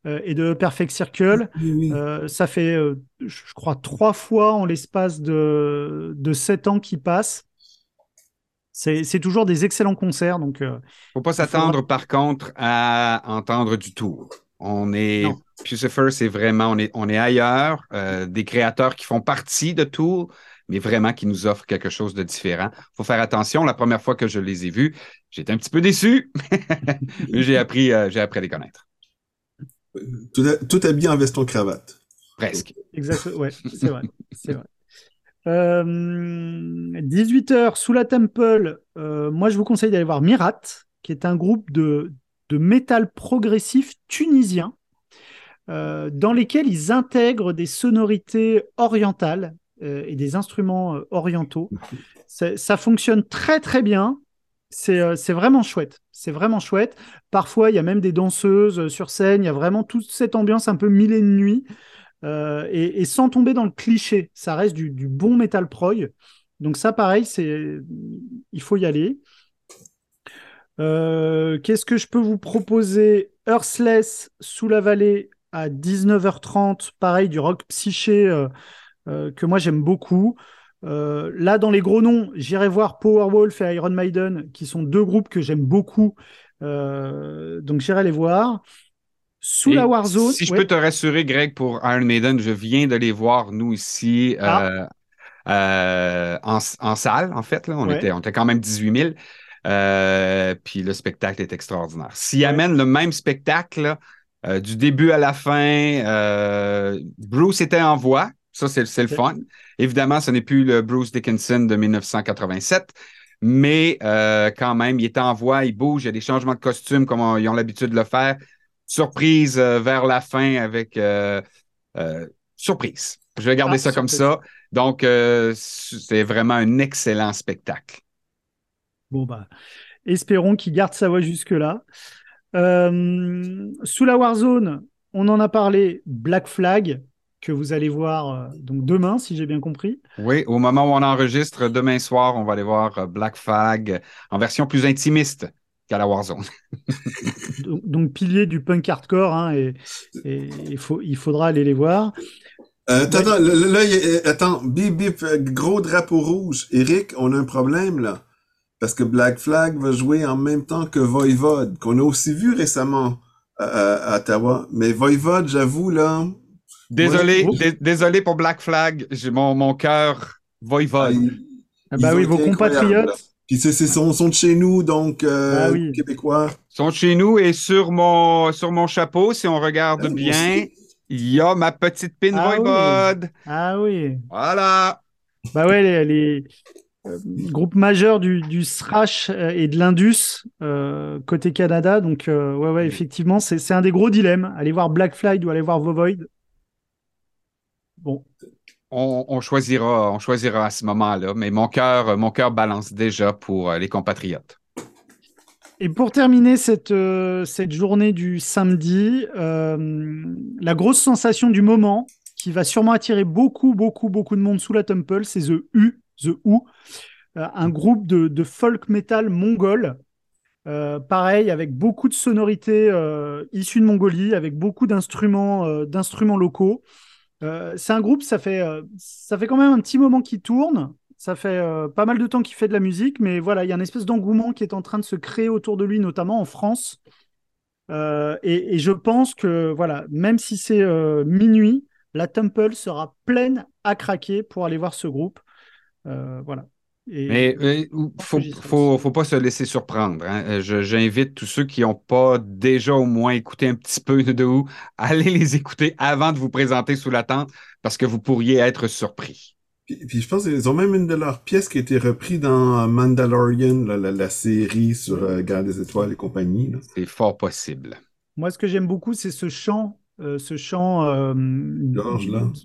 euh, et de Perfect Circle. Oui, oui. Euh, ça fait, euh, je crois, trois fois en l'espace de, de sept ans qui passent. C'est c'est toujours des excellents concerts. Donc, euh, faut pas s'attendre, par contre, à entendre du tour. On est. Non. Pucifer, c'est vraiment. On est, on est ailleurs. euh, des créateurs qui font partie de Tour, mais vraiment qui nous offrent quelque chose de différent. faut faire attention. La première fois que je les ai vus, j'étais un petit peu déçu, mais j'ai appris, euh, j'ai appris à les connaître. Tout, ha- tout habillé en veston-cravate. Presque. exact, ouais, c'est vrai. c'est vrai. Euh, 18h sous la Temple, euh, moi je vous conseille d'aller voir Mirat, qui est un groupe de, de métal progressif tunisien, euh, dans lesquels ils intègrent des sonorités orientales euh, et des instruments euh, orientaux. Ça fonctionne très très bien. C'est euh, c'est vraiment chouette. C'est vraiment chouette. Parfois, il y a même des danseuses sur scène. Il y a vraiment toute cette ambiance un peu mille et une nuits. Euh, et, et sans tomber dans le cliché. Ça reste du, du bon metal prog. Donc ça, pareil, c'est il faut y aller. Euh, Qu'est-ce que je peux vous proposer? Earthless sous la vallée à 19h30, pareil, du rock psyché euh, que moi j'aime beaucoup. Euh, là, dans les gros noms, j'irai voir Powerwolf et Iron Maiden, qui sont deux groupes que j'aime beaucoup. Euh, donc j'irai les voir. Sous Et la Warzone. Si je ouais. peux te rassurer, Greg, pour Iron Maiden, je viens de les voir, nous, ici, euh, euh, en, en salle, en fait. Là. On, Ouais. était, on était quand même 18 000. Euh, puis le spectacle est extraordinaire. S'ils amènent le même spectacle, là, euh, du début à la fin, euh, Bruce était en voix. Ça, c'est le fun. Évidemment, ce n'est plus le Bruce Dickinson de 1987, mais euh, quand même, il est en voix, il bouge, il y a des changements de costume comme on- ils ont l'habitude de le faire. Surprise euh, vers la fin avec euh, surprise. Je vais garder Ah, ça comme ça. Donc, c'est vraiment un excellent spectacle. Bon, bah, espérons qu'il garde sa voix jusque-là. Sous la Warzone, on en a parlé, Black Flag, que vous allez voir euh, donc demain, si j'ai bien compris. Oui, au moment où on enregistre, demain soir, on va aller voir euh, Black Flag en version plus intimiste qu'à la Warzone. Donc, donc pilier du punk hardcore, hein, et, et il, faut, il faudra aller les voir. Euh, attends, attends, là, a- euh, attends, bip, bip, gros drapeau rouge. Eric, on a un problème, là. Parce que Black Flag va jouer en même temps que Voivode, qu'on a aussi vu récemment à, à- à Ottawa. Mais Voivode, j'avoue, là, Désolé, dé- désolé pour Black Flag. J'ai mon, mon cœur ah, voivode. ils- Ah bah oui, vos compatriotes. Puis c'est, c'est, sont, sont de chez nous, donc, euh, Ah oui. québécois. Ils sont chez nous et sur mon, sur mon chapeau, si on regarde Ah, bien, il y a ma petite pin Ah oui. Ah oui. Voilà. Bah ouais, les, les, euh, groupes majeurs du, du euh, et de l'indus euh, côté Canada. Donc, euh, ouais, ouais, effectivement, c'est c'est un des gros dilemmes. Aller voir Black Flag ou aller voir Vovoid. On, choisira, à ce moment-là, mais mon cœur, mon cœur balance déjà pour euh, les compatriotes. Et pour terminer cette, euh, journée du samedi, euh, la grosse sensation du moment qui va sûrement attirer beaucoup, beaucoup, beaucoup de monde sous la Temple, c'est The U, The U, un groupe de, folk metal mongol. pareil, avec beaucoup de sonorités issues de Mongolie, avec beaucoup d'instruments locaux. C'est un groupe, ça fait, ça fait quand même un petit moment qui tourne. Ça fait euh, pas mal de temps qu'il fait de la musique, mais voilà, il y a une espèce d'engouement qui est en train de se créer autour de lui, notamment en France. Euh, et, je pense que voilà, même si c'est euh, minuit, la Temple sera pleine à craquer pour aller voir ce groupe. voilà. Mais il faut, faut, faut, pas se laisser surprendre. Hein. J'invite tous ceux qui n'ont pas déjà au moins écouté un petit peu de où, allez les écouter avant de vous présenter sous la tente parce que vous pourriez être surpris. Puis, je pense qu'ils ont même une de leurs pièces qui a été reprise dans Mandalorian, la, série sur euh, Guerre des Étoiles et compagnie. C'est fort possible. Moi, ce que j'aime beaucoup, c'est ce chant, euh, ce chant euh,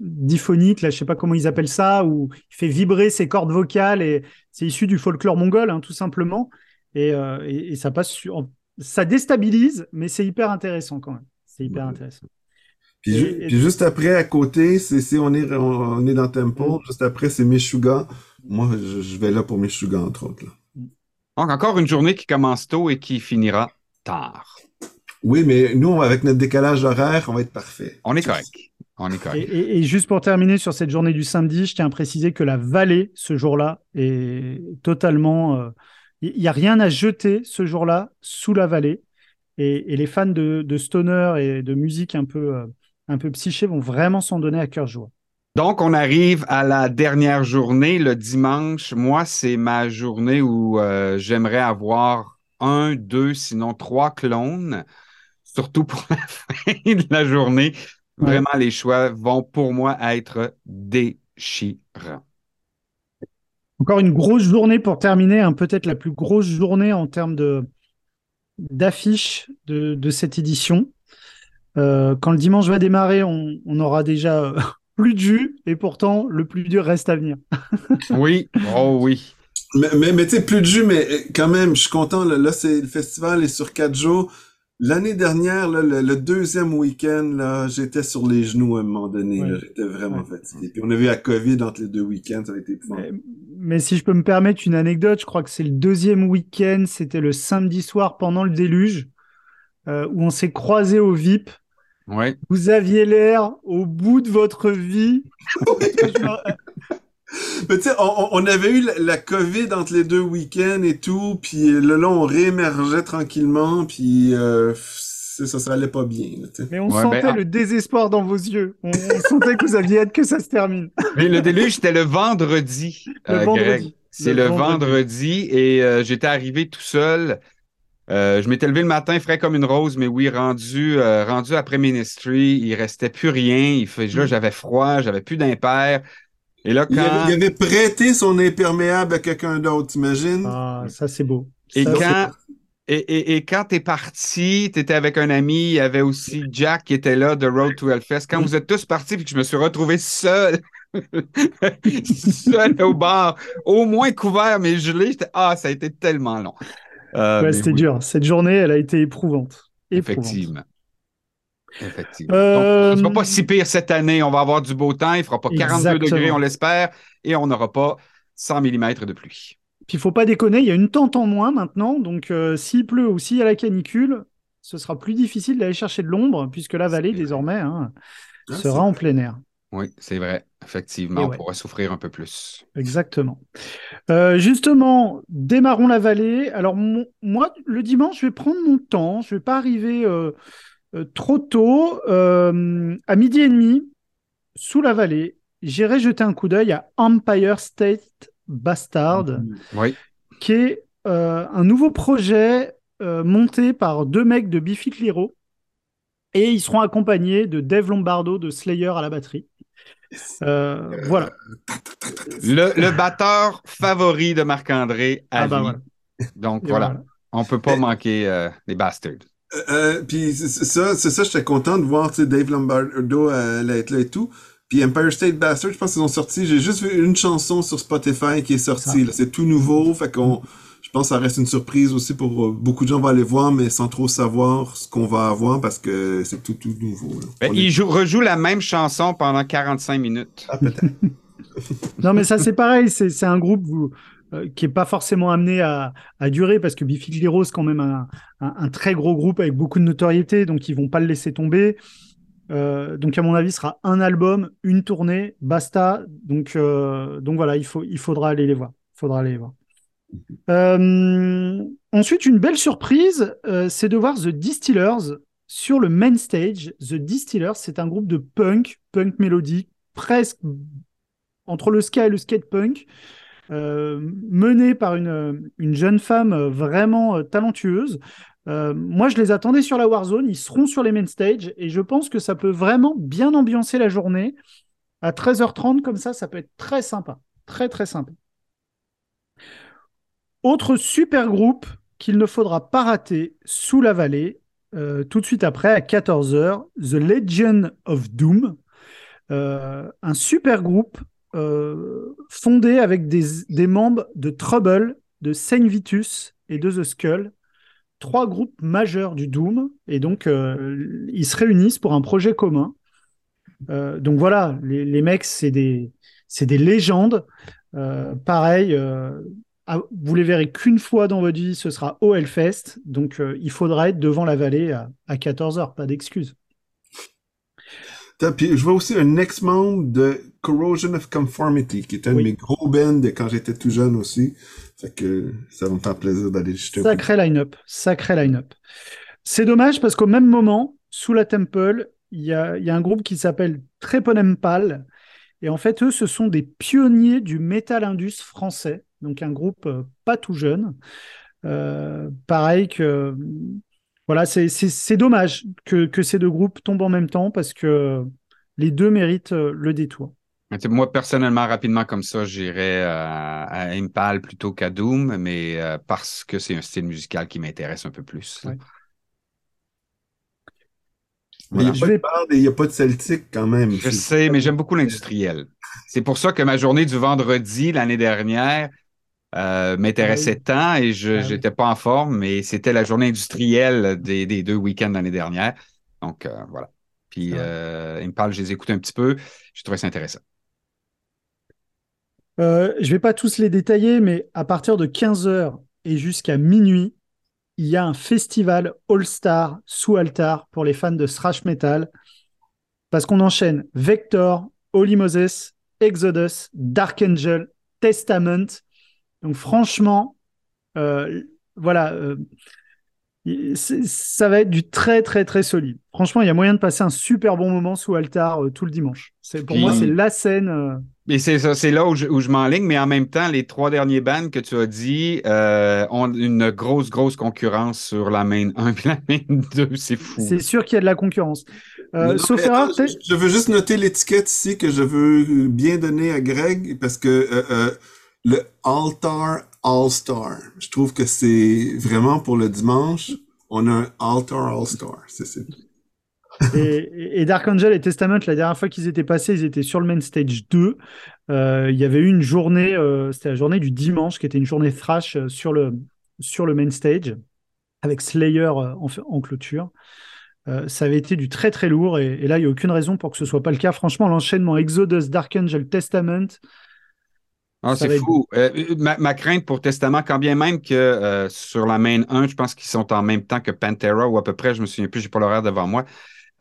diphonique, là, je sais pas comment ils appellent ça, où il fait vibrer ses cordes vocales et c'est issu du folklore mongol, hein, tout simplement. Et, et, ça passe sur... ça déstabilise, mais c'est hyper intéressant quand même. C'est hyper intéressant. Puis, juste après, à côté, c'est on est on, est dans Temple. Mm. Juste après, c'est Meshuga. Moi, je, vais là pour Meshuga, entre autres. Donc, encore une journée qui commence tôt et qui finira tard. Oui, mais nous, avec notre décalage horaire, on va être parfait. On est correct. On est correct. Et, juste pour terminer sur cette journée du samedi, je tiens à préciser que la vallée, ce jour-là, est totalement. Il euh, n'y a rien à jeter ce jour-là sous la vallée. Et, les fans de, de, stoner et de musique un peu. Euh, un peu psychés vont vraiment s'en donner à cœur joie. Donc, on arrive à la dernière journée, le dimanche. Moi, c'est ma journée où euh, j'aimerais avoir un, deux, sinon trois clones, surtout pour la fin de la journée. Vraiment, les choix vont pour moi être déchirants. Encore une grosse journée pour terminer, hein, peut-être la plus grosse journée en termes de d'affiches de, de, cette édition. Euh, quand le dimanche va démarrer, on, aura déjà euh, plus de jus et pourtant le plus dur reste à venir. oui, oh oui. Mais, mais, tu sais, plus de jus, mais quand même, je suis content. Là, c'est le festival est sur quatre jours. L'année dernière, le, deuxième week-end, là, j'étais sur les genoux à un moment donné. J'étais vraiment fatigué. Puis on a vu la COVID entre les deux week-ends, ça a été mais, mais, si je peux me permettre une anecdote, je crois que c'est le deuxième week-end, c'était le samedi soir pendant le déluge, euh, où on s'est croisé au VIP vous aviez l'air au bout de votre vie. Mais tu sais, on, avait eu la, COVID entre les deux week-ends et tout, puis là, là, on réémergeait tranquillement, puis euh, ça, ça allait pas bien. Mais on sentait ben, le désespoir dans vos yeux. On, sentait que vous aviez hâte que ça se termine. Mais le déluge, c'était le vendredi. Le euh, vendredi. C'est le, vendredi. et euh, j'étais arrivé tout seul. Euh, je m'étais levé le matin frais comme une rose, mais oui, rendu, euh, rendu après Ministry, il restait plus rien. Il fait, là, mm. j'avais froid, j'avais plus d'impair. Et là, quand... il, avait, prêté son imperméable à quelqu'un d'autre, t'imagines? Ah, ça, c'est beau. Et quand, et, et, et, quand t'es parti, t'étais avec un ami, il y avait aussi Jack qui était là de Road to Hellfest. Quand vous êtes tous partis puis que je me suis retrouvé seul, seul au bar, au moins couvert, mais gelé, j'étais, ah, ça a été tellement long. Euh, c'était dur. Cette journée, elle a été éprouvante. Effectivement. Effectivement. Euh... Donc, pas si pire cette année. On va avoir du beau temps. Il ne fera pas 42 degrés, on l'espère. Et on n'aura pas 100 mm de pluie. Puis il faut pas déconner, il y a une tente en moins maintenant. Donc euh, s'il pleut ou s'il y a la canicule, ce sera plus difficile d'aller chercher de l'ombre, puisque la vallée désormais hein, ah, sera en plein air. Oui, c'est vrai. Effectivement, on pourra souffrir un peu plus. Exactement. Euh, justement, démarrons la vallée. Alors, moi, le dimanche, je vais prendre mon temps. Je ne vais pas arriver euh, euh, trop tôt. à midi et demi, sous la vallée, j'irai jeter un coup d'œil à Empire State Bastard, oui. qui est un nouveau projet monté par deux mecs de Biffy Clyro. Et ils seront accompagnés de Dave Lombardo de Slayer à la batterie. Euh, voilà. Le, batteur favori de Marc-André à ah bah Donc voilà. On peut pas manquer euh, les bastards. Euh, puis c'est ça, c'est ça, j'étais content de voir Dave Lombardo être là et tout. Puis Empire State Bastard, je pense qu'ils ont sorti. J'ai juste vu une chanson sur Spotify qui est sortie. C'est tout nouveau, fait qu'on pense que ça reste une surprise aussi pour euh, beaucoup de gens vont aller voir, mais sans trop savoir ce qu'on va avoir parce que c'est tout, tout nouveau. Ben, il joue, rejoue la même chanson pendant 45 minutes. Ah, peut-être. non, mais ça, c'est pareil. C'est un groupe euh, qui n'est pas forcément amené à, durer parce que Biffy Clyro, c'est quand même un, un, très gros groupe avec beaucoup de notoriété, donc ils vont pas le laisser tomber. Euh, donc à mon avis, ce sera un album, une tournée, basta. Donc, donc voilà, il, faut, il faudra aller les voir. Faudra aller les voir. Euh, ensuite, une belle surprise, euh, c'est de voir The Distillers sur le main stage. The Distillers, c'est un groupe de punk, punk mélodique, presque entre le ska et le skate punk, euh, mené par une, une, jeune femme vraiment talentueuse. moi, je les attendais sur la Warzone, ils seront sur les main stage et je pense que ça peut vraiment bien ambiancer la journée. À 13h30, comme ça, ça peut être très sympa. Très, très sympa. Autre super groupe qu'il ne faudra pas rater sous la vallée, euh, tout de suite après, à 14h, The Legion of Doom. Euh, un super groupe euh, fondé avec des, membres de Trouble, de Saint Vitus et de The Skull. Trois groupes majeurs du Doom. Et donc, ils se réunissent pour un projet commun. donc voilà, les, mecs, c'est des, des légendes. pareil, ah, vous les verrez qu'une fois dans votre vie, ce sera au Hellfest. Donc, euh, il faudra être devant la vallée à, 14h, pas d'excuses. Je vois aussi un ex-membre de Corrosion of Conformity, qui était un de mes gros bands quand j'étais tout jeune aussi. Fait que ça va me faire plaisir d'aller jeter Sacré line-up, sacré line-up. C'est dommage parce qu'au même moment, sous la Temple, il y a, y a, un groupe qui s'appelle Treponempal. Et en fait, eux, ce sont des pionniers du metal indus français donc un groupe euh, pas tout jeune. Euh, pareil que voilà, c'est dommage que, ces deux groupes tombent en même temps parce que les deux méritent euh, le détour. Moi, personnellement, rapidement comme ça, j'irais à Impal plutôt qu'à Doom, mais parce que c'est un style musical qui m'intéresse un peu plus. il n'y a, pas de celtique quand même. Je sais, mais j'aime beaucoup l'industriel. C'est pour ça que ma journée du vendredi l'année dernière, euh, m'intéressait tant et je n'étais pas en forme, mais c'était la journée industrielle des, deux week-ends l'année dernière. Donc, euh, voilà. Puis, euh, il me parle, je les écoute un petit peu. Je trouvais ça intéressant. Je ne vais pas tous les détailler, mais à partir de 15h et jusqu'à minuit, il y a un festival All-Star sous altar pour les fans de thrash metal. Parce qu'on enchaîne Vector, Holy Moses, Exodus, Dark Angel, Testament donc franchement, euh, voilà, euh, ça va être du très très très solide. Franchement, il y a moyen de passer un super bon moment sous altar euh, tout le dimanche. C'est pour moi, c'est la scène. Et c'est ça, c'est là où je, je m'enligne, mais en même temps, les trois derniers bands que tu as dit ont une grosse, grosse concurrence sur la main 1 et la main 2. C'est fou. C'est sûr qu'il y a de la concurrence. sauf je veux juste noter l'étiquette ici que je veux bien donner à Greg parce que le Altar All-Star. Je trouve que c'est vraiment pour le dimanche, on a un Altar All-Star. C'est et, et, Dark Angel et Testament, la dernière fois qu'ils étaient passés, ils étaient sur le main stage 2. Euh, il y avait eu une journée, euh, c'était la journée du dimanche, qui était une journée thrash euh, sur le, sur le main stage, avec Slayer en, en clôture. ça avait été du très très lourd, et, et là, il n'y a aucune raison pour que ce soit pas le cas. Franchement, l'enchaînement Exodus, Dark Angel, Testament, ah, c'est fou. Euh, ma, crainte pour Testament, quand bien même que euh, sur la main 1, je pense qu'ils sont en même temps que Pantera, ou à peu près, je me souviens plus, j'ai pas l'horaire devant moi,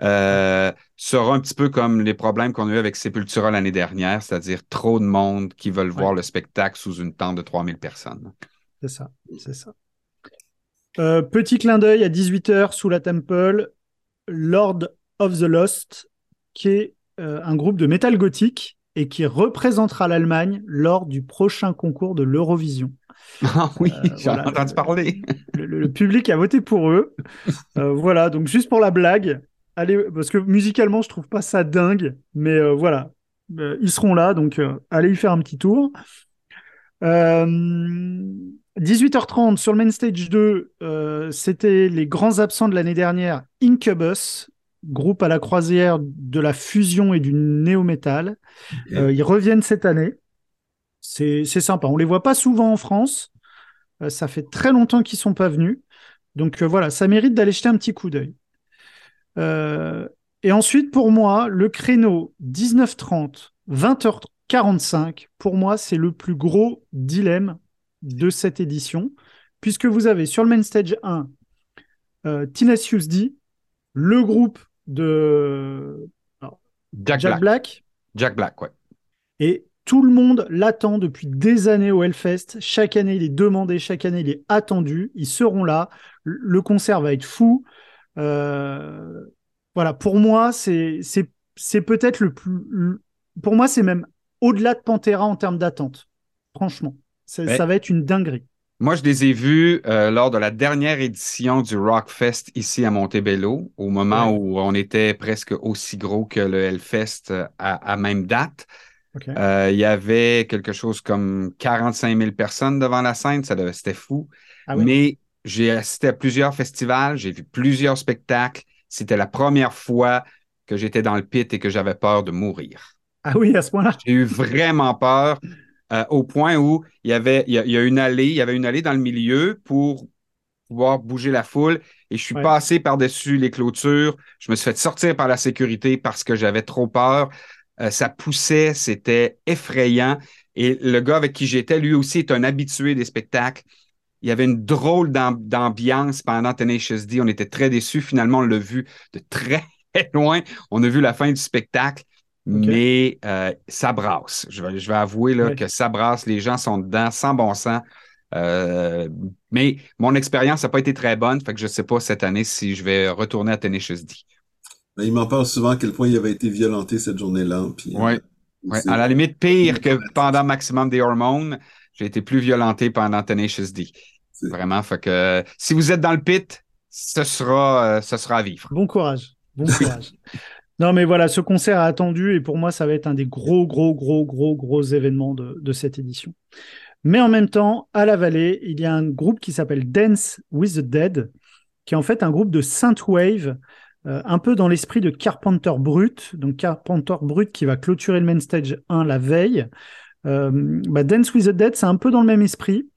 euh, sera un petit peu comme les problèmes qu'on a eu avec Sepultura l'année dernière, c'est-à-dire trop de monde qui veulent voir le spectacle sous une tente de 3000 personnes. C'est ça, c'est ça. petit clin d'œil à 18h sous la Temple, Lord of the Lost, qui est un groupe de métal gothique et qui représentera l'Allemagne lors du prochain concours de l'Eurovision. Ah oui, euh, j'ai entendu parler. Le, public a voté pour eux. Euh, voilà, donc juste pour la blague, allez, parce que musicalement, je trouve pas ça dingue, mais euh, voilà, ils seront là, donc allez y faire un petit tour. 18h30 sur le main stage 2, c'était les grands absents de l'année dernière, Incubus, groupe à la croisière de la fusion et du néo-metal. Euh, ils reviennent cette année. C'est sympa. On les voit pas souvent en France. ça fait très longtemps qu'ils sont pas venus. Donc voilà, ça mérite d'aller jeter un petit coup d'œil. Et ensuite, pour moi, le créneau 19h30, 20h45, pour moi, c'est le plus gros dilemme de cette édition, puisque vous avez sur le main stage 1 euh, Tenacious D, le groupe de Jack, Black. Jack Black, ouais. Et tout le monde l'attend depuis des années au Hellfest. Chaque année, il est demandé, chaque année, il est attendu. Ils seront là. Le concert va être fou. Euh, voilà, pour moi, c'est peut-être le plus. Pour moi, c'est même au-delà de Pantera en termes d'attente. Franchement, ça va être une dinguerie. Moi, je les ai vus euh, lors de la dernière édition du Rockfest ici à Montebello, au moment où on était presque aussi gros que le Hellfest euh, à, même date. Euh, il y avait quelque chose comme 45 000 personnes devant la scène, ça c'était fou. Ah Mais j'ai assisté à plusieurs festivals, j'ai vu plusieurs spectacles. C'était la première fois que j'étais dans le pit et que j'avais peur de mourir. Ah oui, à ce moment-là. J'ai eu vraiment peur. Euh, au point où il y avait il y, a, une allée, il y avait une allée dans le milieu pour pouvoir bouger la foule. Et je suis passé par-dessus les clôtures. Je me suis fait sortir par la sécurité parce que j'avais trop peur. Euh, ça poussait, c'était effrayant. Et le gars avec qui j'étais, lui aussi, est un habitué des spectacles. Il y avait une drôle d'ambiance pendant Tenacious D. On était très déçus. Finalement, on l'a vu de très loin. On a vu la fin du spectacle. Mais euh, ça brasse. Je vais, je vais avouer là, que ça brasse. Les gens sont dedans sans bon sens. Euh, mais mon expérience n'a pas été très bonne. Fait que je ne sais pas cette année si je vais retourner à Tenacious D. Il m'en parle souvent à quel point il avait été violenté cette journée-là. Oui. Ouais. À la limite, pire que pendant Maximum des Hormones, j'ai été plus violenté pendant Tenacious D. Vraiment. Fait que si vous êtes dans le pit, ce sera, euh, ce sera à vivre. Bon courage. Bon courage. Non, mais voilà, ce concert a attendu et pour moi, ça va être un des gros, gros, gros, gros, gros événements de, cette édition. Mais en même temps, à la vallée, il y a un groupe qui s'appelle Dance with the Dead, qui est en fait un groupe de synthwave, euh, un peu dans l'esprit de Carpenter Brut. Donc Carpenter Brut qui va clôturer le main stage 1 la veille. Euh, bah, Dance with the Dead, c'est un peu dans le même esprit.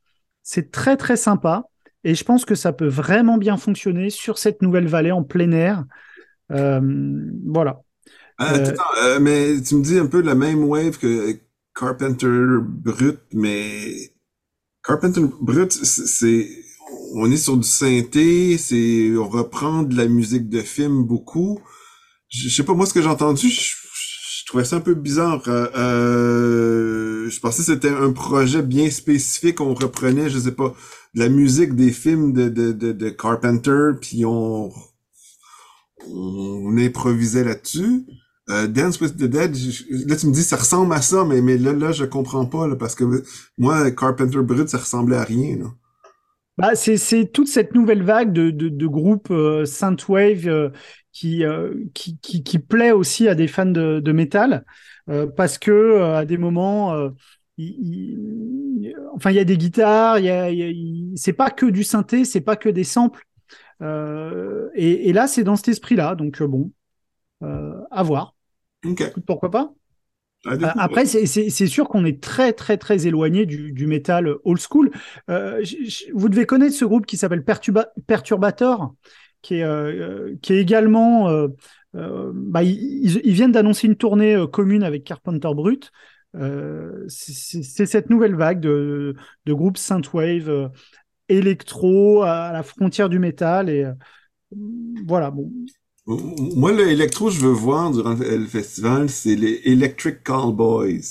C'est très très sympa et je pense que ça peut vraiment bien fonctionner sur cette nouvelle vallée en plein air. Euh, voilà. Ah, euh, euh, mais tu me dis un peu la même wave que Carpenter Brut, mais Carpenter Brut, c'est on est sur du synthé, c'est on reprend de la musique de film beaucoup. Je, sais pas moi ce que j'ai entendu, je, trouvais ça un peu bizarre. je pensais que c'était un projet bien spécifique. On reprenait, je sais pas, de la musique des films de, de, de, de Carpenter, puis on on improvisait là-dessus. Euh, Dance with the Dead, là tu me dis ça ressemble à ça, mais, mais là, là je comprends pas, là, parce que moi, Carpenter Brut, ça ressemblait à rien. Là. Bah, c'est toute cette nouvelle vague de, de, de groupes euh, synthwave euh, qui, euh, qui, qui, qui, plaît aussi à des fans de, de métal, parce que à des moments, il, enfin il y a des guitares, il y a, c'est pas que du synthé, c'est pas que des samples, euh, et, là, c'est dans cet esprit-là. Donc, euh, bon, euh, à voir. Pourquoi pas? Après, c'est sûr qu'on est très, très, très éloigné du, du métal old school. vous devez connaître ce groupe qui s'appelle Perturbator, qui est, qui est également. Bah, ils, viennent d'annoncer une tournée commune avec Carpenter Brut. c'est cette nouvelle vague de, de groupes synthwave électro à la frontière du métal et euh, voilà moi l'électro je veux voir durant le festival c'est les Electric Cowboys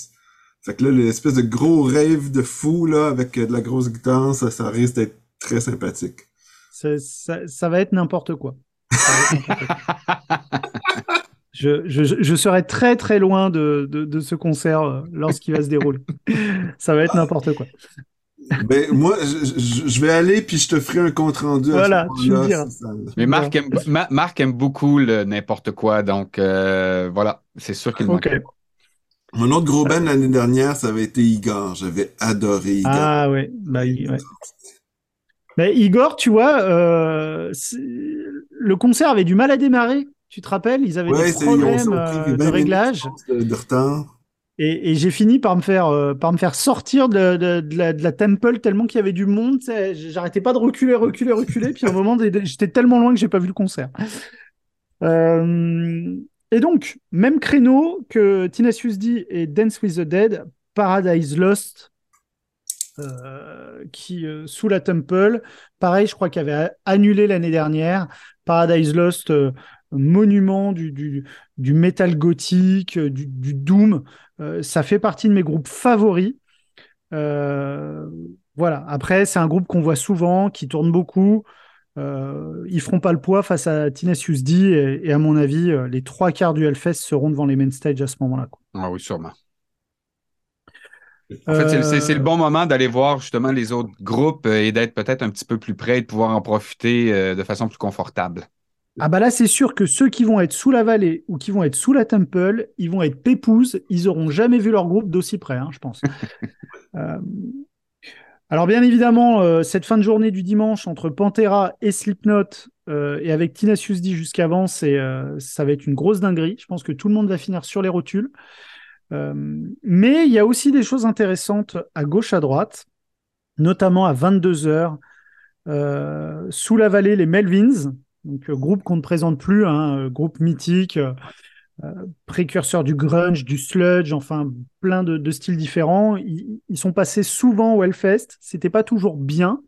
fait que là l'espèce de gros rêve de fou là avec euh, de la grosse guitare ça, ça risque d'être très sympathique ça, ça, va être n'importe quoi, Je, je, je, serai très très loin de, de, de ce concert euh, lorsqu'il va se dérouler. Ça va être n'importe quoi. Ben, moi, je, vais aller puis je te ferai un compte rendu. Voilà, tu me diras. Mais Marc aime, Marc aime beaucoup le n'importe quoi, donc euh, voilà, c'est sûr qu'il okay. Mon autre gros band l'année dernière, ça avait été Igor. J'avais adoré Igor. Ah ouais, bah, ouais. Mais Igor, tu vois, euh, le concert avait du mal à démarrer. Tu te rappelles? Ils avaient des problèmes euh, de réglage. De, retard. Et, j'ai fini par me faire, euh, par me faire sortir de, de, la, temple tellement qu'il y avait du monde. J'arrêtais pas de reculer, reculer, reculer. puis à un moment, j'étais tellement loin que j'ai pas vu le concert. Euh, et donc, même créneau que Tenacious D et Dance with the Dead, Paradise Lost, euh, qui sous la Temple, pareil, je crois qu'il avait annulé l'année dernière. Paradise Lost, monument du, du, metal gothique, du, du doom. Euh, ça fait partie de mes groupes favoris. Euh, voilà. Après, c'est un groupe qu'on voit souvent, qui tourne beaucoup. Euh, ils feront pas le poids face à Tenacious D et, à mon avis, euh, les trois quarts du Hellfest seront devant les main stage à ce moment-là. Ah oui, sûrement. En fait, c'est le bon moment d'aller voir justement les autres groupes et d'être peut-être un petit peu plus près et de pouvoir en profiter de façon plus confortable. Ah bah là, c'est sûr que ceux qui vont être sous la vallée ou qui vont être sous la temple, ils vont être pépouses. Ils auront jamais vu leur groupe d'aussi près, hein, je pense. Euh, alors bien évidemment, euh, cette fin de journée du dimanche entre Pantera et Slipknot euh, et avec Tenacious D jusqu'avant, c'est ça va être une grosse dinguerie. Je pense que tout le monde va finir sur les rotules. Mais il y a aussi des choses intéressantes à gauche, à droite, notamment à 22 h sous la vallée, les Melvins, donc, euh, groupe qu'on ne présente plus, hein, euh, groupe mythique, euh, précurseur du grunge, du sludge, enfin plein de, styles différents. Ils, sont passés souvent au Hellfest. C'était pas toujours bien,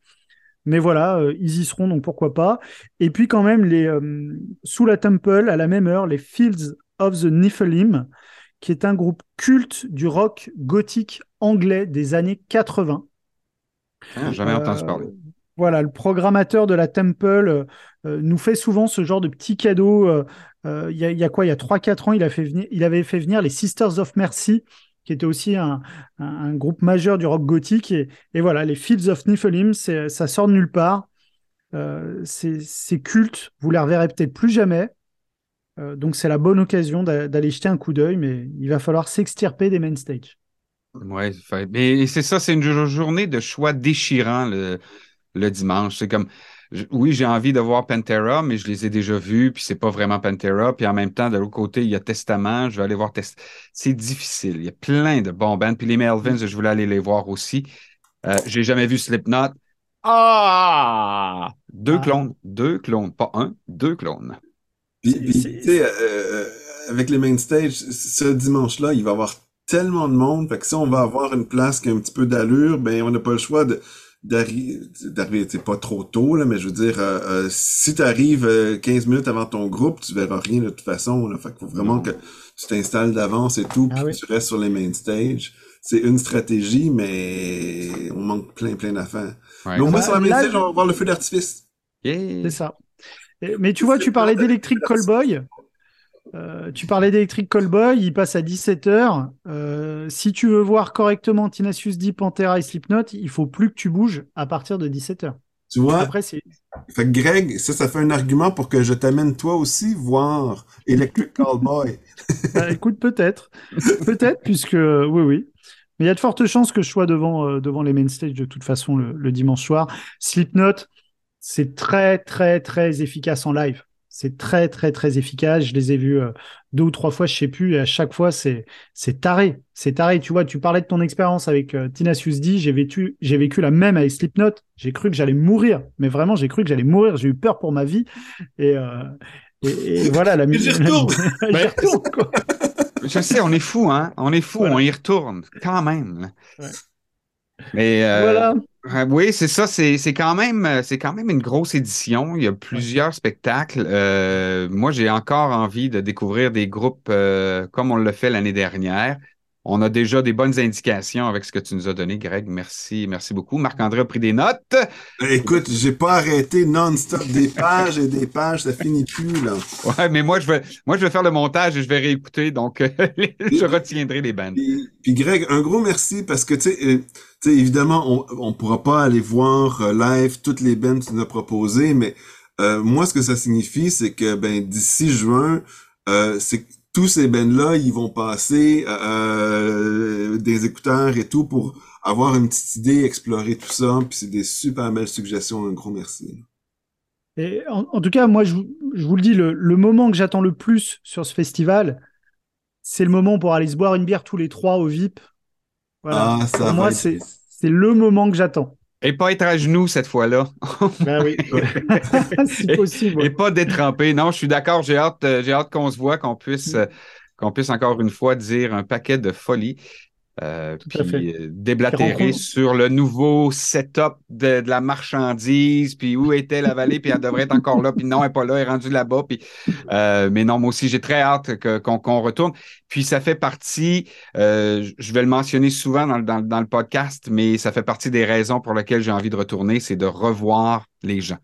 mais voilà, ils y seront, donc pourquoi pas. Et puis quand même, les, sous la Temple, à la même heure, les Fields of the Nephilim, qui est un groupe culte du rock gothique anglais des années 80. Ah, jamais entendu parler. Voilà, le programmateur de la Temple euh, euh, nous fait souvent ce genre de petits cadeaux. Euh, il y, a quoi Il y a 3-4 ans, il, a fait venir, il avait fait venir les Sisters of Mercy, qui était aussi un, groupe majeur du rock gothique. Et, voilà, les Fields of Nephilim, ça sort de nulle part. c'est culte, vous les reverrez peut-être plus jamais. Donc c'est la bonne occasion d'aller jeter un coup d'œil, mais il va falloir s'extirper des main stage. Oui, mais c'est ça, c'est une journée de choix déchirant. Le, le dimanche. C'est comme, oui, j'ai envie de voir Pantera, mais je les ai déjà vus, puis c'est pas vraiment Pantera. Puis en même temps, de l'autre côté, il y a Testament, je vais aller voir Testament. C'est difficile. Il y a plein de bons bands. Puis les Melvins, je voulais aller les voir aussi. Euh, j'ai jamais vu Slipknot. Ah! Deux ah. clones. Deux clones. Pas un, deux clones. Puis, tu sais, euh, euh, avec les main stage, ce dimanche-là, il va y avoir tellement de monde. Fait que si on va avoir une place qui a un petit peu d'allure, ben on n'a pas le choix de d'arriver, c'est pas trop tôt, là, mais je veux dire, euh, euh, si tu arrives 15 minutes avant ton groupe, tu verras rien de toute façon. Là, fait qu'il faut vraiment que tu t'installes d'avance et tout, ah puis tu restes sur les main stage. C'est une stratégie, mais on manque plein, plein d'affaires. Ouais. Mais au moins, sur la main stage, on va voir le feu d'artifice. C'est ça. Mais tu vois, tu parlais d'Electric Callboy. Euh, tu parlais d'Electric Callboy, il passe à 17h. Euh, si tu veux voir correctement Tinasius D, Pantera et Slipknot, il faut plus que tu bouges à partir de 17h. Tu vois? Après, c'est. Fait que Greg, ça, ça fait un argument pour que je t'amène toi aussi voir Electric Callboy. bah, écoute, peut-être. peut-être, puisque, oui, oui. Mais il y a de fortes chances que je sois devant, euh, devant les main stage de toute façon le, le dimanche soir. Slipknot, c'est très, très, très efficace en live. C'est très, très, très efficace. Je les ai vus euh, deux ou trois fois, je sais plus, et à chaque fois, c'est, c'est taré. C'est taré. Tu vois, tu parlais de ton expérience avec euh, Tina D. J'ai vécu, j'ai vécu la même avec Slipknot. J'ai cru que j'allais mourir. Mais vraiment, j'ai cru que j'allais mourir. J'ai eu peur pour ma vie. Et, euh, et, voilà, la musique. Je sais, on est fou, hein. On est fou, on y retourne quand même. Mais voilà. Oui, c'est ça. C'est quand même euh, c'est quand même une grosse édition. Il y a plusieurs spectacles. Euh, moi, j'ai encore envie de découvrir des groupes euh, comme on l'a fait l'année dernière. On a déjà des bonnes indications avec ce que tu nous as donné, Greg. Merci, merci beaucoup. Marc-André a pris des notes. Écoute, j'ai pas arrêté non-stop des pages et des pages, ça finit plus, là. Ouais, mais moi, je vais, moi, je vais faire le montage et je vais réécouter, donc je retiendrai les bandes. Puis, Greg, un gros merci parce que, tu sais, évidemment, on ne pourra pas aller voir euh, live toutes les bands que tu nous as proposées, mais euh, moi, ce que ça signifie, c'est que ben d'ici juin, euh, c'est tous ces bands-là, ils vont passer des écouteurs et tout pour avoir une petite idée, explorer tout ça. Puis c'est des super belles suggestions. Un gros merci. Et en, tout cas, moi, je, vous le dis, le moment que j'attends le plus sur ce festival, c'est le moment pour aller se boire une bière tous les trois au VIP. Voilà. Ah, ça pour va moi, c'est le moment que j'attends. Et pas être à genoux cette fois-là. Ah oui, si possible. Et pas détrempé. Non, je suis d'accord. J'ai hâte, euh, j'ai hâte qu'on se voit, qu'on puisse, Mm. euh, qu'on puisse encore une fois dire un paquet de folies. Euh, puis euh, déblatérer sur le nouveau setup de, de la marchandise, puis où était la vallée, puis elle devrait être encore là, puis non, elle n'est pas là, elle est rendue là-bas. Puis, euh, mais non, moi aussi, j'ai très hâte qu'on qu'on retourne. Puis ça fait partie, euh, je vais le mentionner souvent dans, dans dans le podcast, mais ça fait partie des raisons pour lesquelles j'ai envie de retourner, c'est de revoir les gens.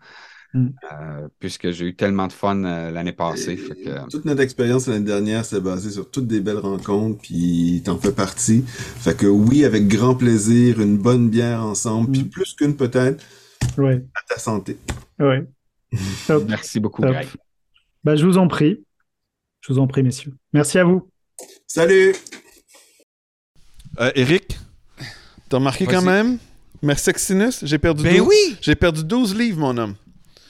Mm. Euh, puisque j'ai eu tellement de fun euh, l'année passée. fait que, Toute notre expérience l'année dernière s'est basée sur toutes des belles rencontres, puis t'en fais partie. Fait que oui, avec grand plaisir, une bonne bière ensemble, puis Mm. plus qu'une peut-être, Ouais, à ta santé. ouais. Top. merci beaucoup, Top. Greg. Bah, je vous en prie. Je vous en prie, messieurs. Merci à vous. Salut! Euh, Eric, t'as remarqué quand même? Mercexinus, j'ai perdu, Ben 12 oui! j'ai perdu 12 livres, mon homme.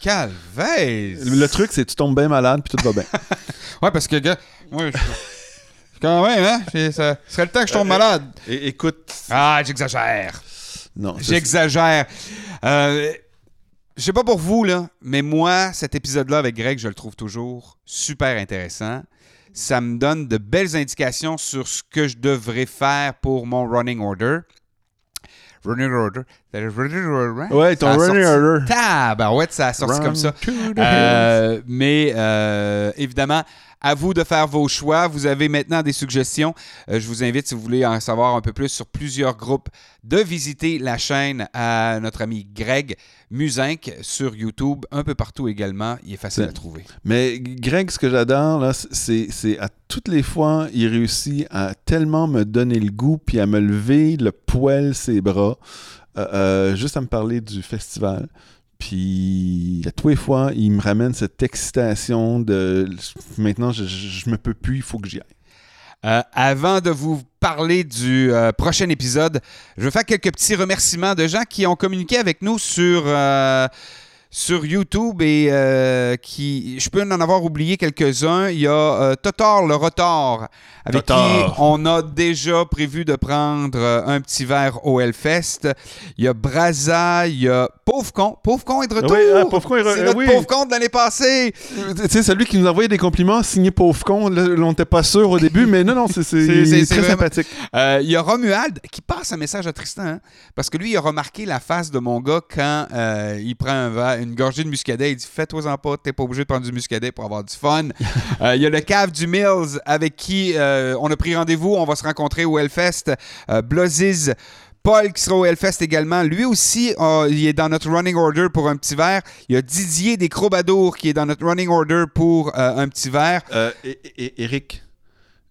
Calvaise! Le truc, c'est que tu tombes bien malade puis tout va bien. Ouais, parce que, gars, moi, je... Quand même, hein? Ça ce serait le temps que je tombe malade. Et, écoute, Ah, j'exagère. non, J'exagère. Euh, je sais pas pour vous, là, mais moi, cet épisode-là avec Greg, je le trouve toujours super intéressant. Ça me donne de belles indications sur ce que je devrais faire pour mon running order. Running order. Running order. c'est- Ouais, ton running order. Tabarouette, ça a sorti Run comme ça. Euh, mais euh, évidemment, à vous de faire vos choix. Vous avez maintenant des suggestions. Euh, je vous invite, si vous voulez en savoir un peu plus sur plusieurs groupes, de visiter la chaîne à notre ami Greg Musinck sur YouTube, un peu partout également. Il est facile à trouver. Mais Greg, ce que j'adore, là, c'est, c'est à toutes les fois, il réussit à tellement me donner le goût puis à me lever le poil ses bras, euh, euh, juste à me parler du festival. Puis à tous les fois, il me ramène cette excitation de maintenant, je, je, me peux plus, il faut que j'y aille. Euh, avant de vous parler du euh, prochain épisode, je vais faire quelques petits remerciements de gens qui ont communiqué avec nous sur, euh, sur YouTube et euh, qui, je peux en avoir oublié quelques-uns. Il y a euh, Totor le Rotor, avec Totor. qui on a déjà prévu de prendre euh, un petit verre au Hellfest. Il y a Braza, il y a Pauvre Con. Pauvre Con est de retour! Oui, ah, Pauvre Con est re- C'est notre oui. Pauvre Con de l'année passée! Tu sais, celui qui nous envoyait des compliments, signé pauvre con, là, on n'était pas sûr au début, mais non, non, c'est, très vraiment- sympathique. Il y a Romuald qui passe un message à Tristan, hein, parce que lui, il a remarqué la face de mon gars quand il prend un verre- une gorgée de muscadet. Il dit Fais-toi-en pas, t'es pas obligé de prendre du muscadet pour avoir du fun. Euh, Il y a le cave du Mills avec qui euh, on a pris rendez-vous. On va se rencontrer au Hellfest. Euh, Blozziz, Paul qui sera au Hellfest également. Lui aussi, il est dans notre running order pour un petit verre. Il y a Didier des Crobadours qui est dans notre running order pour un petit verre. Eric,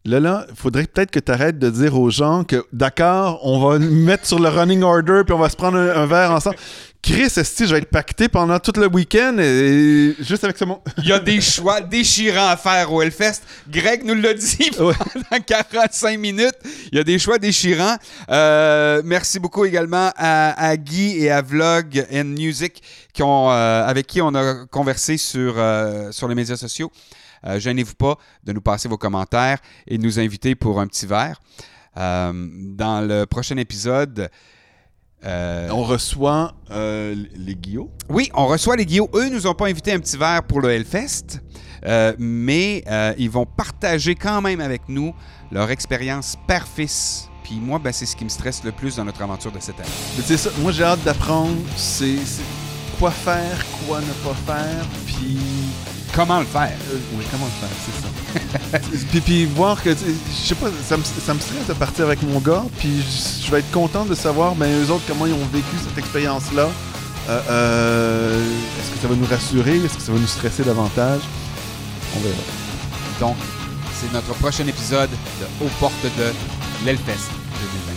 là, là, faudrait peut-être que tu arrêtes de dire aux gens que, d'accord, on va mettre sur le running order puis on va se prendre un verre ensemble. Chris, esti, je vais être pacté pendant tout le week-end et, juste avec ce mot. Il y a des choix déchirants à faire au Hellfest. Greg nous l'a dit Ouais. pendant 45 minutes. Il y a des choix déchirants. Euh, merci beaucoup également à, à Guy et à Vlog and Music qui ont, euh, avec qui on a conversé sur, euh, sur les médias sociaux. Gênez-vous pas de nous passer vos commentaires et de nous inviter pour un petit verre. Dans le prochain épisode, euh, On reçoit euh, les Guillots. oui, on reçoit les Guillots. Eux nous ont pas invité un petit verre pour le Hellfest, euh, mais ils vont partager quand même avec nous leur expérience père-fils. Puis moi, ben, c'est ce qui me stresse le plus dans notre aventure de cette année. Mais c'est ça, moi j'ai hâte d'apprendre c'est quoi faire, quoi ne pas faire, puis Comment le faire? Euh, oui, comment le faire, c'est ça. puis, puis voir que, je sais pas, ça me, ça me stresse de partir avec mon gars, puis je, vais être content de savoir, ben, eux autres, comment ils ont vécu cette expérience-là. Euh, euh, est-ce que ça va nous rassurer? Est-ce que ça va nous stresser davantage? On verra. Donc, c'est notre prochain épisode de Aux portes de l'Hellfest 2020.